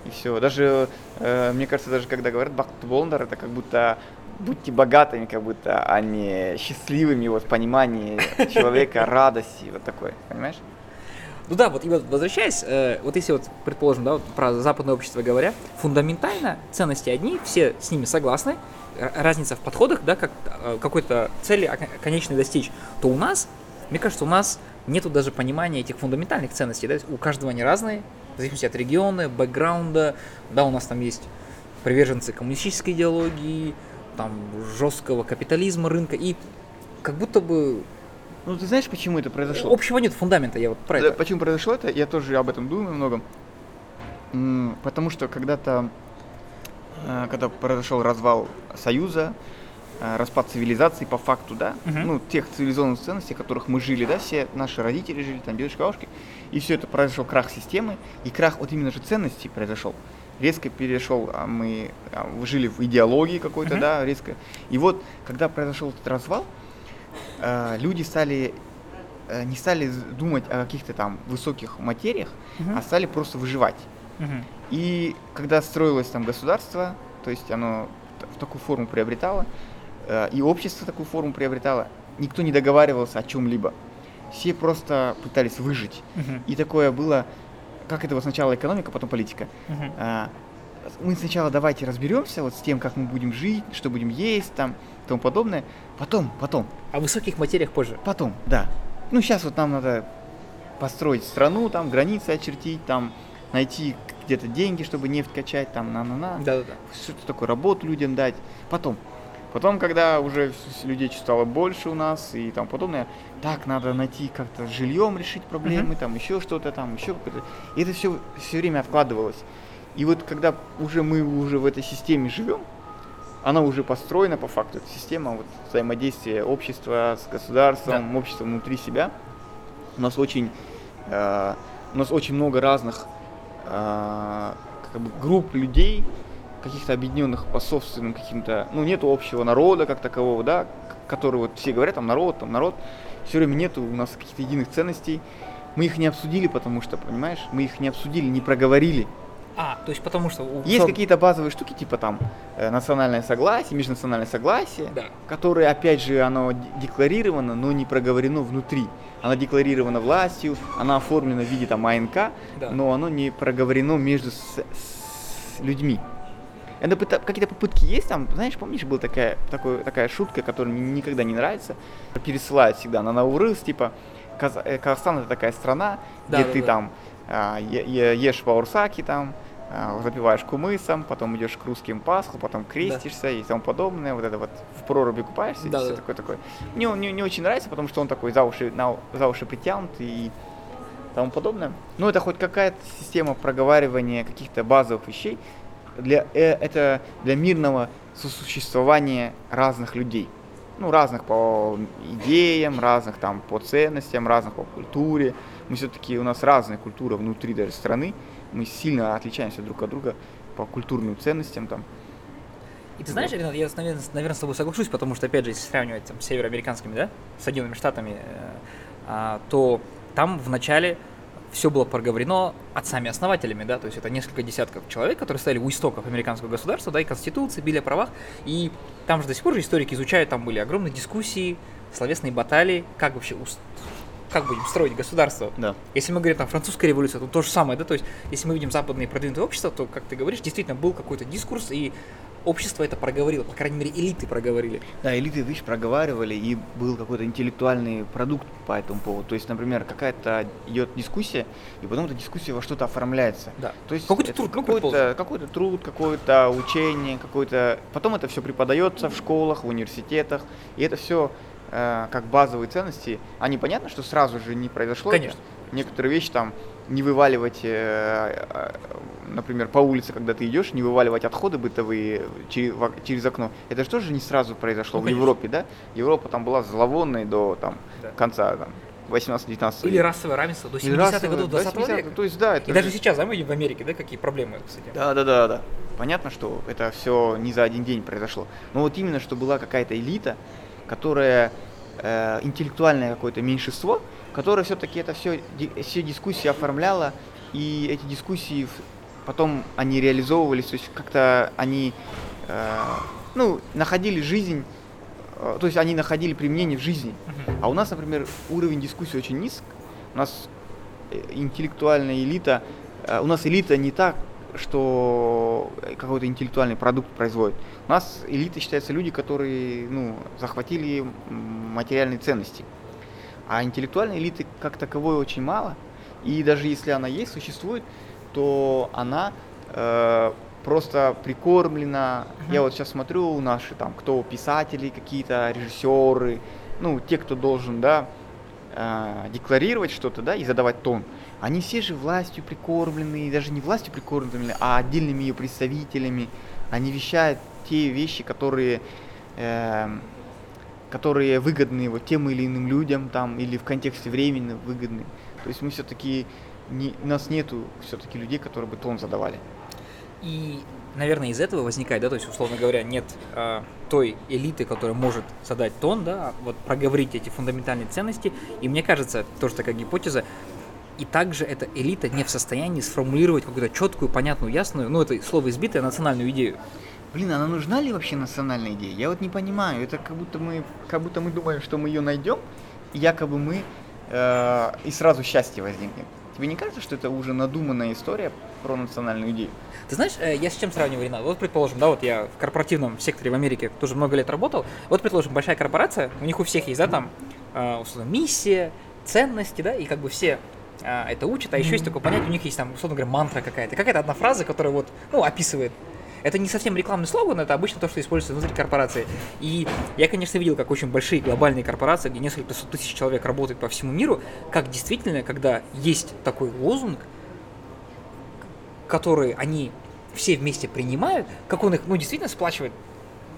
И все. Даже, э, мне кажется, даже когда говорят Бахт Болндар, это как будто будьте богатыми, как будто, а не счастливыми, вот в понимании человека, <laughs> радости, вот такой, понимаешь? Ну да, вот и вот возвращаясь, э, вот если вот, предположим, да, вот про западное общество говоря, фундаментально ценности одни, все с ними согласны, разница в подходах, да, как э, какой-то цели конечной достичь, то у нас, мне кажется, у нас нету даже понимания этих фундаментальных ценностей, да, у каждого они разные, в зависимости от региона, бэкграунда, да, у нас там есть приверженцы коммунистической идеологии, там жесткого капитализма рынка, и как будто бы ну, ты знаешь, почему это произошло? Общего нет фундамента, я вот про это. Почему произошло это? Я тоже об этом думаю много. Потому что когда-то, э, когда произошел развал Союза, распад цивилизации по факту, да, uh-huh. ну, тех цивилизованных ценностей, в которых мы жили, да, все наши родители жили, там, дедушка, бабушки, и все это произошел крах системы, и крах вот именно же ценностей произошел. Резко перешел, а мы а, жили в идеологии какой-то, uh-huh. да, резко. И вот, когда произошел этот развал, э, люди стали э, не стали думать о каких-то там высоких материях, uh-huh. а стали просто выживать. Uh-huh. И когда строилось там государство, то есть оно в такую форму приобретало, э, и общество такую форму приобретало, никто не договаривался о чем-либо. Все просто пытались выжить. Uh-huh. И такое было, как это вот сначала экономика, потом политика. Uh-huh. Э, мы сначала давайте разберемся вот с тем, как мы будем жить, что будем есть там и тому подобное. Потом, потом. О высоких материях позже. Потом, да. Ну, сейчас вот нам надо построить страну, там, границы очертить, там, найти где-то деньги, чтобы нефть качать, там, на-на-на. Да-да-да. Что-то такое, работу людям дать. Потом. Потом, когда уже людей стало больше у нас и там подобное, так, надо найти как-то жильем решить проблемы, uh-huh. там еще что-то, там еще какое-то. И это все все время откладывалось. И вот когда уже мы уже в этой системе живем, она уже построена по факту, эта система вот, взаимодействия общества с государством, да. общества внутри себя. У нас очень, э, у нас очень много разных э, как бы, групп людей, каких-то объединенных по собственным каким-то, ну, нету общего народа как такового, да, который вот все говорят, там народ, там народ, все время нету у нас каких-то единых ценностей. Мы их не обсудили, потому что, понимаешь, мы их не обсудили, не проговорили. А, то есть потому что... У... Есть какие-то базовые штуки, типа там э, национальное согласие, межнациональное согласие, да. которые, опять же, оно декларировано, но не проговорено внутри. Оно декларировано властью, оно оформлено в виде там АНК, да. но оно не проговорено между с, с людьми. Это какие-то попытки есть там, знаешь, помнишь, была такая, такой, такая шутка, которая мне никогда не нравится, пересылают всегда на Наурыз, типа, э, Казахстан это такая страна, да, где да, ты да. там а, ешь баурсаки там, а, запиваешь кумысом, потом идешь к русским Пасху, потом крестишься да. и тому подобное, вот это вот в проруби купаешься, да, и все да. такое такое. Мне он не, не очень нравится, потому что он такой за уши, на, за уши притянут и тому подобное. Ну, это хоть какая-то система проговаривания каких-то базовых вещей, для, э, это для мирного сосуществования разных людей. Ну, разных по идеям, разных там по ценностям, разных по культуре. Мы все-таки, у нас разная культура внутри даже страны, мы сильно отличаемся друг от друга по культурным ценностям там. И ты знаешь, Ренат, я, наверное, наверное, с тобой соглашусь, потому что, опять же, если сравнивать там, с североамериканскими, да, Соединенными Штатами, э, а, то там в начале все было проговорено отцами-основателями, да, то есть это несколько десятков человек, которые стояли у истоков американского государства, да, и Конституции, били о правах, и там же до сих пор же историки изучают, там были огромные дискуссии, словесные баталии, как вообще как будем строить государство. Да. Если мы говорим там французская революция, то то же самое, да, то есть если мы видим западные продвинутые общества, то, как ты говоришь, действительно был какой-то дискурс, и общество это проговорило, по крайней мере, элиты проговорили. Да, элиты, видишь, проговаривали, и был какой-то интеллектуальный продукт по этому поводу. То есть, например, какая-то идет дискуссия, и потом эта дискуссия во что-то оформляется. Да. То есть какой-то труд, какой-то, какой-то труд, какое-то учение, какой-то. Потом это все преподается в школах, в университетах, и это все э, как базовые ценности, они понятно, что сразу же не произошло. Конечно. Некоторые вещи там не вываливать, э, э, например, по улице, когда ты идешь, не вываливать отходы бытовые через, окно. Это же тоже не сразу произошло ну, в Европе, да? Европа там была зловонной до там, да. конца там, 18-19 Или расовое равенство до 70-х годов 20 -го века. То есть, да, это И даже сейчас, да, мы в Америке, да, какие проблемы с этим. Да, да, да, да. Понятно, что это все не за один день произошло. Но вот именно, что была какая-то элита, которое э, интеллектуальное какое-то меньшинство, которое все-таки это все, все дискуссии оформляло, и эти дискуссии потом они реализовывались, то есть как-то они, э, ну, находили жизнь, э, то есть они находили применение в жизни. А у нас, например, уровень дискуссии очень низк. У нас э, интеллектуальная элита, э, у нас элита не так, что какой-то интеллектуальный продукт производит. У нас элита считается люди, которые ну, захватили материальные ценности. А интеллектуальной элиты как таковой очень мало. И даже если она есть, существует, то она э, просто прикормлена. Uh-huh. Я вот сейчас смотрю наши там, кто писатели какие-то, режиссеры, ну, те, кто должен, да, э, декларировать что-то, да, и задавать тон. Они все же властью прикормлены, даже не властью прикормлены, а отдельными ее представителями. Они вещают те вещи, которые, э, которые выгодны вот тем или иным людям там, или в контексте времени выгодны. То есть мы все-таки, не, у нас нету все-таки людей, которые бы тон задавали. И, наверное, из этого возникает, да, то есть, условно говоря, нет э, той элиты, которая может задать тон, да, вот проговорить эти фундаментальные ценности. И мне кажется, тоже такая гипотеза, и также эта элита не в состоянии сформулировать какую-то четкую, понятную, ясную, ну это слово избитое, национальную идею. Блин, она нужна ли вообще национальная идея? Я вот не понимаю. Это как будто мы, как будто мы думаем, что мы ее найдем, и якобы мы э, и сразу счастье возникнет. Тебе не кажется, что это уже надуманная история про национальную идею? Ты знаешь, э, я с чем сравниваю, Ренат? Вот, предположим, да, вот я в корпоративном секторе в Америке тоже много лет работал. Вот, предположим, большая корпорация, у них у всех есть, да, там, э, условно, миссия, ценности, да, и как бы все а, это учат, а еще есть такое понятие, у них есть там, условно говоря, мантра какая-то, какая-то одна фраза, которая вот, ну, описывает это не совсем рекламный слоган, это обычно то, что используется внутри корпорации. И я, конечно, видел, как очень большие глобальные корпорации, где несколько сот тысяч человек работают по всему миру, как действительно, когда есть такой лозунг, который они все вместе принимают, как он их, ну, действительно сплачивает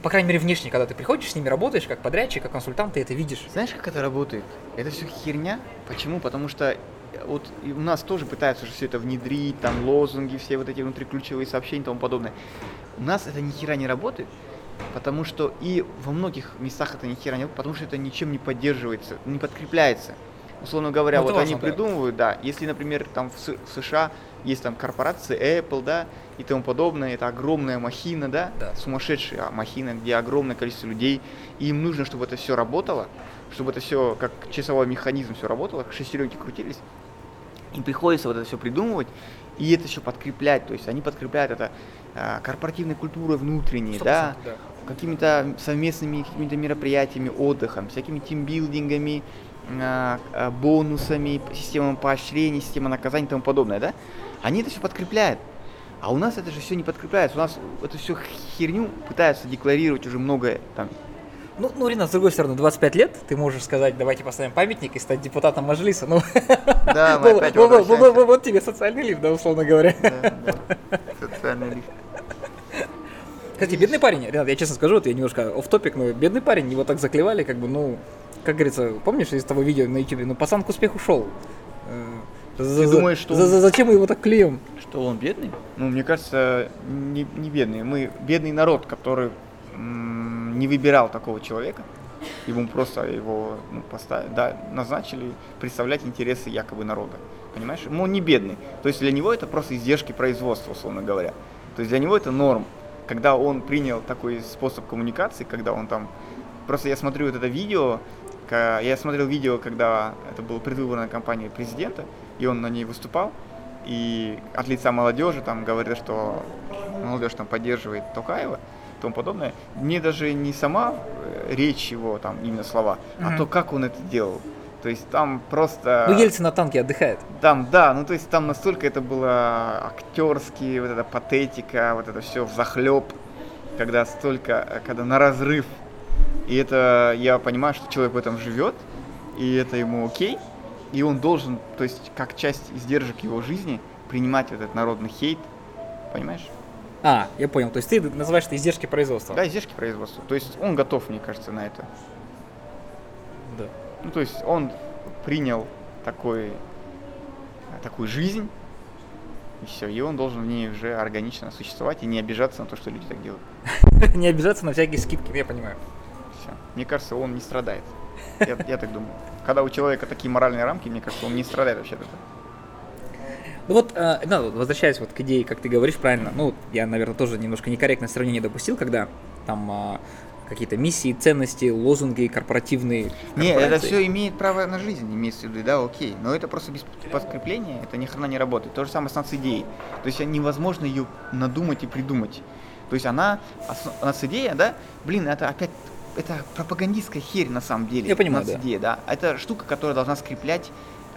по крайней мере, внешне, когда ты приходишь с ними, работаешь, как подрядчик, как консультант, ты это видишь. Знаешь, как это работает? Это все херня. Почему? Потому что вот у нас тоже пытаются же все это внедрить, там лозунги, все вот эти внутриключевые сообщения и тому подобное. У нас это ни хера не работает, потому что и во многих местах это ни хера не работает, потому что это ничем не поддерживается, не подкрепляется. Условно говоря, ну, вот важно, они придумывают, да. да, если, например, там в, в США есть там корпорации Apple, да, и тому подобное, это огромная махина, да, да. сумасшедшая махина, где огромное количество людей, и им нужно, чтобы это все работало, чтобы это все как часовой механизм все работало, шестеренки крутились, им приходится вот это все придумывать и это все подкреплять. То есть они подкрепляют это э, корпоративной культурой внутренней, да, да. какими-то совместными какими-то мероприятиями, отдыхом, всякими тимбилдингами, э, э, бонусами, системами поощрений, системой наказаний и тому подобное, да. Они это все подкрепляют. А у нас это же все не подкрепляется. У нас эту всю херню пытаются декларировать уже много там ну, ну, Рина, с другой стороны, 25 лет, ты можешь сказать, давайте поставим памятник и стать депутатом Маджлиса. Ну, да, мы опять вот, вот, вот, вот тебе социальный лифт, да, условно говоря. Да, да. Социальный лифт. Кстати, бедный парень, Ренат, я честно скажу, вот я немножко оф топик но бедный парень, его так заклевали, как бы, ну, как говорится, помнишь из того видео на YouTube, ну, пацан к успеху шел. Ты за, думаешь, что за, он... зачем мы его так клеим? Что он бедный? Ну, мне кажется, не, не бедный. Мы бедный народ, который не выбирал такого человека, ему просто его ну, поставили, да, назначили представлять интересы якобы народа. Понимаешь? Ну, он не бедный. То есть для него это просто издержки производства, условно говоря. То есть для него это норм. Когда он принял такой способ коммуникации, когда он там... Просто я смотрю вот это видео, я смотрел видео, когда это была предвыборная кампания президента, и он на ней выступал, и от лица молодежи там говорит, что молодежь там поддерживает Токаева, тому подобное. Мне даже не сама э, речь его, там, именно слова, mm-hmm. а то, как он это делал. То есть там просто... Ну, Ельцин на танке отдыхает. Там, да, ну то есть там настолько это было актерски, вот эта патетика, вот это все в захлеб, когда столько, когда на разрыв. И это, я понимаю, что человек в этом живет, и это ему окей, и он должен, то есть как часть издержек его жизни, принимать этот народный хейт, понимаешь? А, я понял. То есть ты называешь это издержки производства? Да, издержки производства. То есть он готов, мне кажется, на это. Да. Ну, то есть он принял такой, такую жизнь, и все, и он должен в ней уже органично существовать и не обижаться на то, что люди так делают. <laughs> Не обижаться на всякие скидки, я понимаю. Все. Мне кажется, он не страдает. Я, я так думаю. Когда у человека такие моральные рамки, мне кажется, он не страдает вообще от этого. Ну вот, э, ну, возвращаясь вот к идее, как ты говоришь правильно, ну, я, наверное, тоже немножко некорректное сравнение допустил, когда там э, какие-то миссии, ценности, лозунги корпоративные. Не, это все имеет право на жизнь, имеется в виду, да, окей. Но это просто без подкрепления, это ни хрена не работает. То же самое с нацидеей. То есть невозможно ее надумать и придумать. То есть она, нацидея, да, блин, это опять это пропагандистская херь на самом деле. Я понимаю, нацидея, да. да. Это штука, которая должна скреплять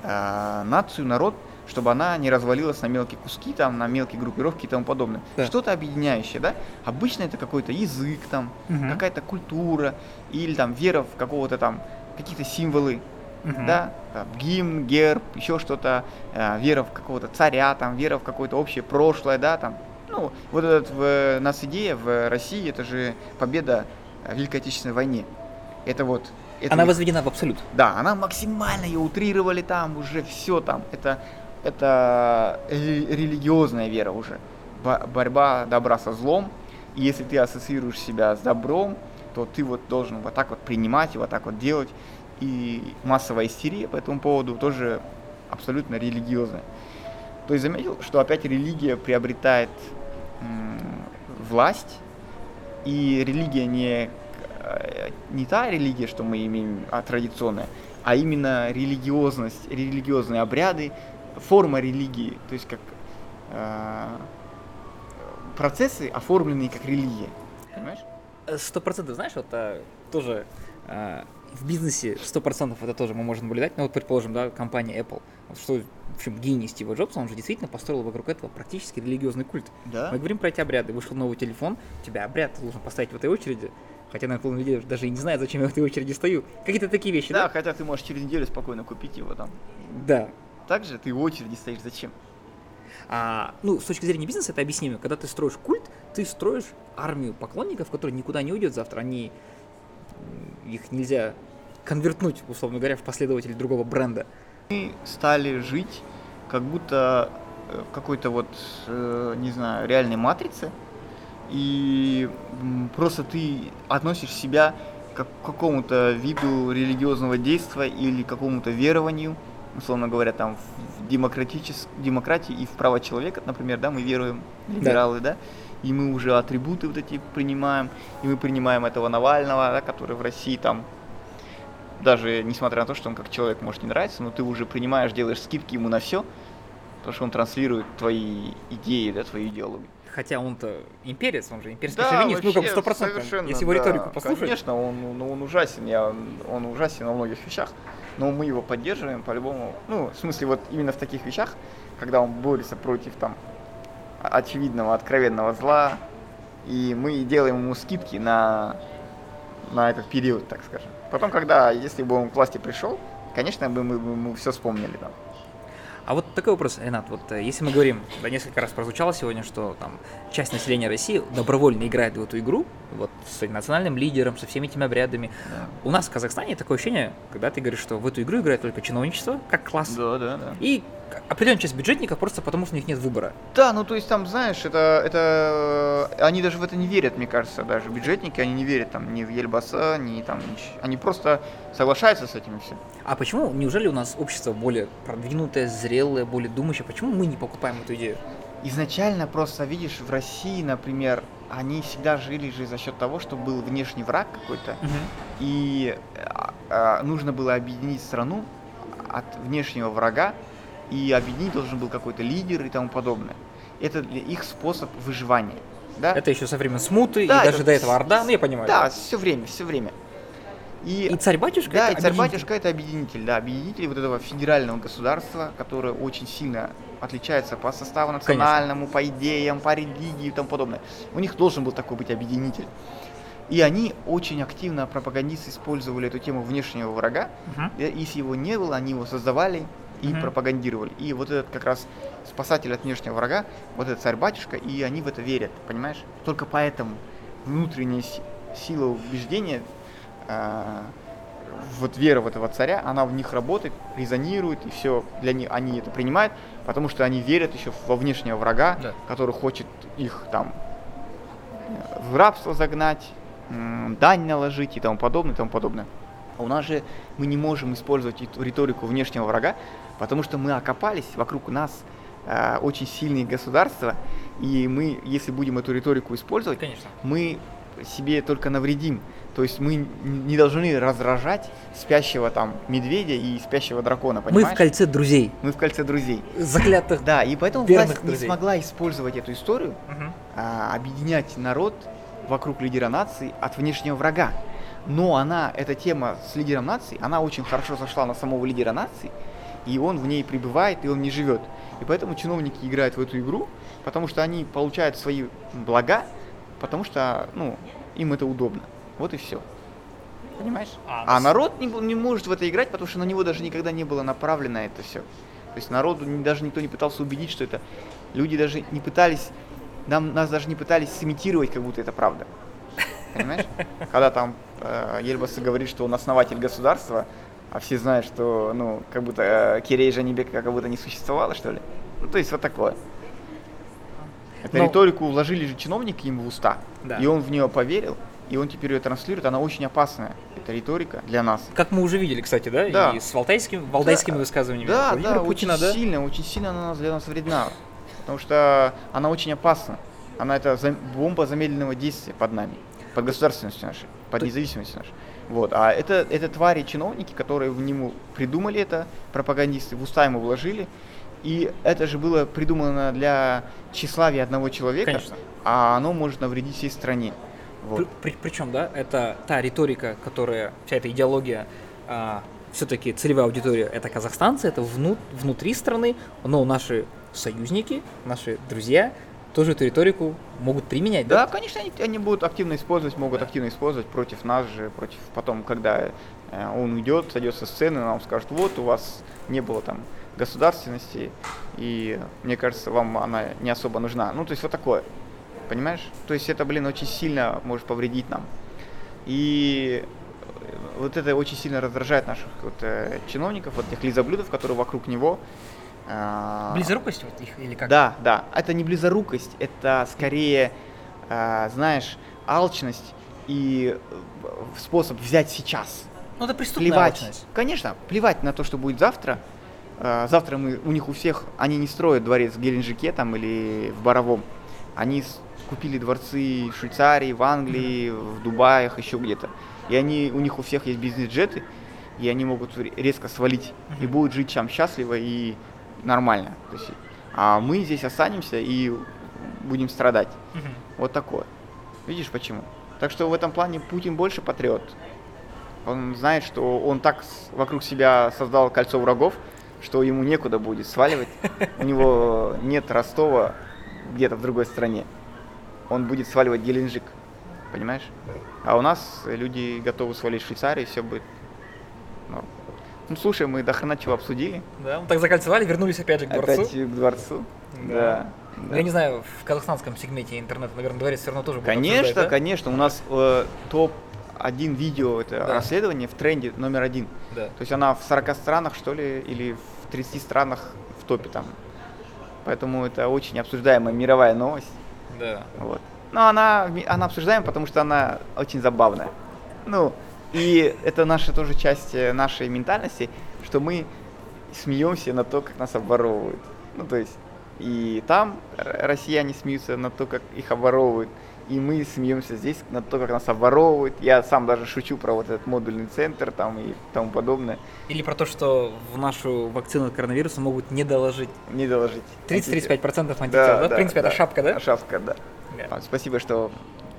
э, нацию, народ, чтобы она не развалилась на мелкие куски, там, на мелкие группировки и тому подобное. Да. Что-то объединяющее, да? Обычно это какой-то язык, там, угу. какая-то культура, или там вера в какого-то там, какие-то символы, угу. да, там, гимн, герб, еще что-то, э, вера в какого-то царя, там, вера в какое-то общее прошлое, да, там. Ну, вот этот в, нас идея в России, это же победа в Великой Отечественной войне. Это вот это она возведена в абсолют. Да, она максимально ее утрировали там, уже все там. Это это религиозная вера уже. Борьба добра со злом. И если ты ассоциируешь себя с добром, то ты вот должен вот так вот принимать вот так вот делать. И массовая истерия по этому поводу тоже абсолютно религиозная. То есть заметил, что опять религия приобретает власть, и религия не, э, не та религия, что мы имеем, а традиционная, а именно религиозность, религиозные обряды, форма религии, то есть как э, процессы, оформленные как религия. Понимаешь? Сто процентов, знаешь, вот а, тоже а, в бизнесе сто процентов это тоже мы можем наблюдать. Ну вот, предположим, да, компания Apple. Вот что, в общем, гений Стива Джобса, он же действительно построил вокруг этого практически религиозный культ. Да? Мы говорим про эти обряды. Вышел новый телефон, тебя обряд должен поставить в этой очереди. Хотя, наверное, половина людей даже и не знает, зачем я в этой очереди стою. Какие-то такие вещи, да? Да, хотя ты можешь через неделю спокойно купить его там. Да, также ты в очереди стоишь. Зачем? А, ну, с точки зрения бизнеса это объяснимо. Когда ты строишь культ, ты строишь армию поклонников, которые никуда не уйдет завтра. Они их нельзя конвертнуть, условно говоря, в последователей другого бренда. Мы стали жить как будто э, в какой-то вот, э, не знаю, реальной матрице, и просто ты относишь себя к какому-то виду религиозного действия или какому-то верованию, условно говоря, там в демократичес... демократии и в право человека, например, да, мы веруем, либералы, да. да, и мы уже атрибуты вот эти принимаем, и мы принимаем этого Навального, да, который в России там, даже несмотря на то, что он как человек может не нравиться, но ты уже принимаешь, делаешь скидки ему на все, потому что он транслирует твои идеи, да, твою идеологию. Хотя он-то имперец, он же имперский да, шовинист, ну как сто процентов, если его да. риторику послушать. Конечно, он, ну, он ужасен, я, он ужасен во многих вещах но мы его поддерживаем по-любому. Ну, в смысле, вот именно в таких вещах, когда он борется против там очевидного, откровенного зла, и мы делаем ему скидки на, на этот период, так скажем. Потом, когда, если бы он к власти пришел, конечно, бы мы, мы, мы все вспомнили там. А вот такой вопрос, Ренат, вот э, если мы говорим, да несколько раз прозвучало сегодня, что там часть населения России добровольно играет в эту игру, вот с национальным лидером, со всеми этими обрядами. Да. У нас в Казахстане такое ощущение, когда ты говоришь, что в эту игру играет только чиновничество, как класс. Да, да, да. И определенная часть бюджетников просто потому, что у них нет выбора. Да, ну то есть там, знаешь, это, это они даже в это не верят, мне кажется, даже бюджетники, они не верят там ни в Ельбаса, ни там, они просто соглашаются с этим все. А почему, неужели у нас общество более продвинутое, зрелое, более думающее, почему мы не покупаем эту идею? Изначально просто, видишь, в России, например, они всегда жили же за счет того, что был внешний враг какой-то, угу. и а, а, нужно было объединить страну от внешнего врага, и объединить должен был какой-то лидер и тому подобное. Это их способ выживания. Да? Это еще со времен смуты, да, и даже до этого Орда, ну я понимаю. Да, все время, все время. И, и царь-батюшка да, это и царь-батюшка это объединитель, да, объединитель вот этого федерального государства, которое очень сильно отличается по составу национальному, Конечно. по идеям, по религии и тому подобное. У них должен был такой быть объединитель. И они очень активно, пропагандисты, использовали эту тему внешнего врага. Угу. Если его не было, они его создавали и угу. пропагандировали. И вот этот как раз спасатель от внешнего врага, вот этот царь-батюшка, и они в это верят, понимаешь? Только поэтому внутренняя сила убеждения, э, вот вера в этого царя, она в них работает, резонирует, и все, для них они это принимают, потому что они верят еще во внешнего врага, да. который хочет их там в рабство загнать, дань наложить и тому подобное, и тому подобное. А у нас же мы не можем использовать эту риторику внешнего врага, потому что мы окопались, вокруг нас э, очень сильные государства, и мы, если будем эту риторику использовать, Конечно. мы себе только навредим. То есть мы не должны раздражать спящего там медведя и спящего дракона, Мы понимаешь? в кольце друзей, Мы в кольце друзей. заклятых. Да, и поэтому власть друзей. не смогла использовать эту историю, Мгм. а, объединять народ вокруг лидера нации от внешнего врага. Но она, эта тема с лидером нации, она очень хорошо зашла на самого лидера нации, и он в ней пребывает, и он не живет. И поэтому чиновники играют в эту игру, потому что они получают свои блага, потому что, ну, им это удобно. Вот и все. Понимаешь? А, А, ну, народ не, не может в это играть, потому что на него даже никогда не было направлено это все. То есть народу даже никто не пытался убедить, что это... Люди даже не пытались... Нам, нас даже не пытались сымитировать, как будто это правда. Понимаешь? Когда там Ельбасы говорит, что он основатель государства, а все знают, что, ну, как будто э, Кирей Жанибека как будто не существовало, что ли. Ну, то есть вот такое. Эту Но- риторику вложили же чиновники ему в уста, Да. и он в нее поверил, и он теперь ее транслирует, она очень опасная, эта риторика для нас. Как мы уже видели, кстати, да? Да. И с валтайскими, валдайскими Да. высказываниями Да, Владимира да, Путина, очень да? сильно, очень сильно она для нас вредна. Потому что она очень опасна. Она это бомба замедленного действия под нами, под государственностью нашей, под независимостью нашей. Вот. А это, это твари чиновники, которые в нему придумали это, пропагандисты, в уста ему вложили. И это же было придумано для тщеславия одного человека, Конечно. а оно может навредить всей стране. Вот. причем, да, это та риторика, которая, вся эта идеология, все-таки целевая аудитория это казахстанцы, это вну- внутри страны, но наши союзники, наши друзья тоже эту риторику могут применять, Да, да? конечно, они, они будут активно использовать, могут Да. активно использовать против нас же, против потом, когда э, он уйдет, сойдет со сцены, нам скажут, вот у вас не было там государственности, и мне кажется, вам она не особо нужна. Ну, то есть вот такое, понимаешь? То есть это, блин, очень сильно может повредить нам. И э, вот это очень сильно раздражает наших вот, э, чиновников, вот этих лизоблюдов, которые вокруг него. А, Близорукость вот их или как? да, да. Это не близорукость, это скорее, а, знаешь, алчность и э, способ взять сейчас. Ну это преступная Плевать. алчность. Конечно, плевать на то, что будет завтра. А, завтра мы, у них у всех, они не строят дворец в Геленджике там или в Боровом. Они купили дворцы в Швейцарии, в Англии, в Дубаях, еще где-то. И они, у них у всех есть бизнес-джеты, и они могут ре- резко свалить и будут жить там счастливо и нормально. То есть, а мы здесь останемся и будем страдать. Мгм. Вот такое. Видишь почему? Так что в этом плане Путин больше патриот. Он знает, что он так вокруг себя создал кольцо врагов, что ему некуда будет сваливать. У него нет Ростова где-то в другой стране. Он будет сваливать Геленджик. Понимаешь? А у нас люди готовы свалить Швейцарию, и все будет норм. Ну слушай, мы до хрена чего обсудили. Да, мы так закольцевали, вернулись опять же к дворцу. Опять к дворцу. Да. Да. да. Я не знаю, в казахстанском сегменте интернета, наверное, дворец все равно тоже будет Конечно, да? конечно. У нас э, топ один видео это Да. расследование в тренде номер один. Да. То есть она в 40 странах, что ли, или в 30 странах в топе там. Поэтому это очень обсуждаемая мировая новость. Да. Вот. Но она, она обсуждаема, потому что она очень забавная. Ну, и это наша тоже часть э, нашей ментальности, что мы смеемся на то, как нас обворовывают. Ну, то есть, и там россияне смеются на то, как их обворовывают, и мы смеемся здесь на то, как нас обворовывают. Я сам даже шучу про вот этот модульный центр там и тому подобное. Или про то, что в нашу вакцину от коронавируса могут не доложить Не доложить. 30-35% антител, да? В принципе, это шапка, да? Шапка, да. Да. А, Спасибо, что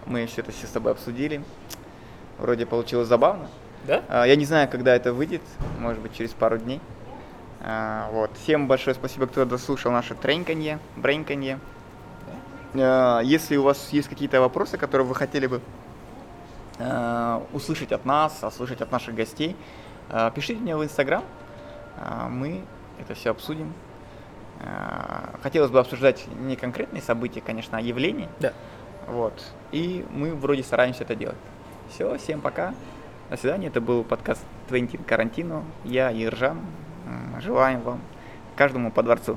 мы все это все с тобой обсудили. Вроде получилось забавно. Да? А, Я не знаю, когда это выйдет, может быть, через пару дней. А, Вот. Всем большое спасибо, кто дослушал наше треньканье, бреньканье. А, Если у вас есть какие-то вопросы, которые вы хотели бы услышать от нас, услышать от наших гостей, пишите мне в Инстаграм. Мы это все обсудим. Хотелось бы обсуждать не конкретные события, конечно, а явления. Да. Вот. И мы вроде стараемся это делать. Все, всем пока. До свидания. Это был подкаст Твентин Карантино. Я Ержан. Желаем вам каждому по дворцу.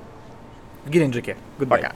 В Геленджике. Goodbye. Пока.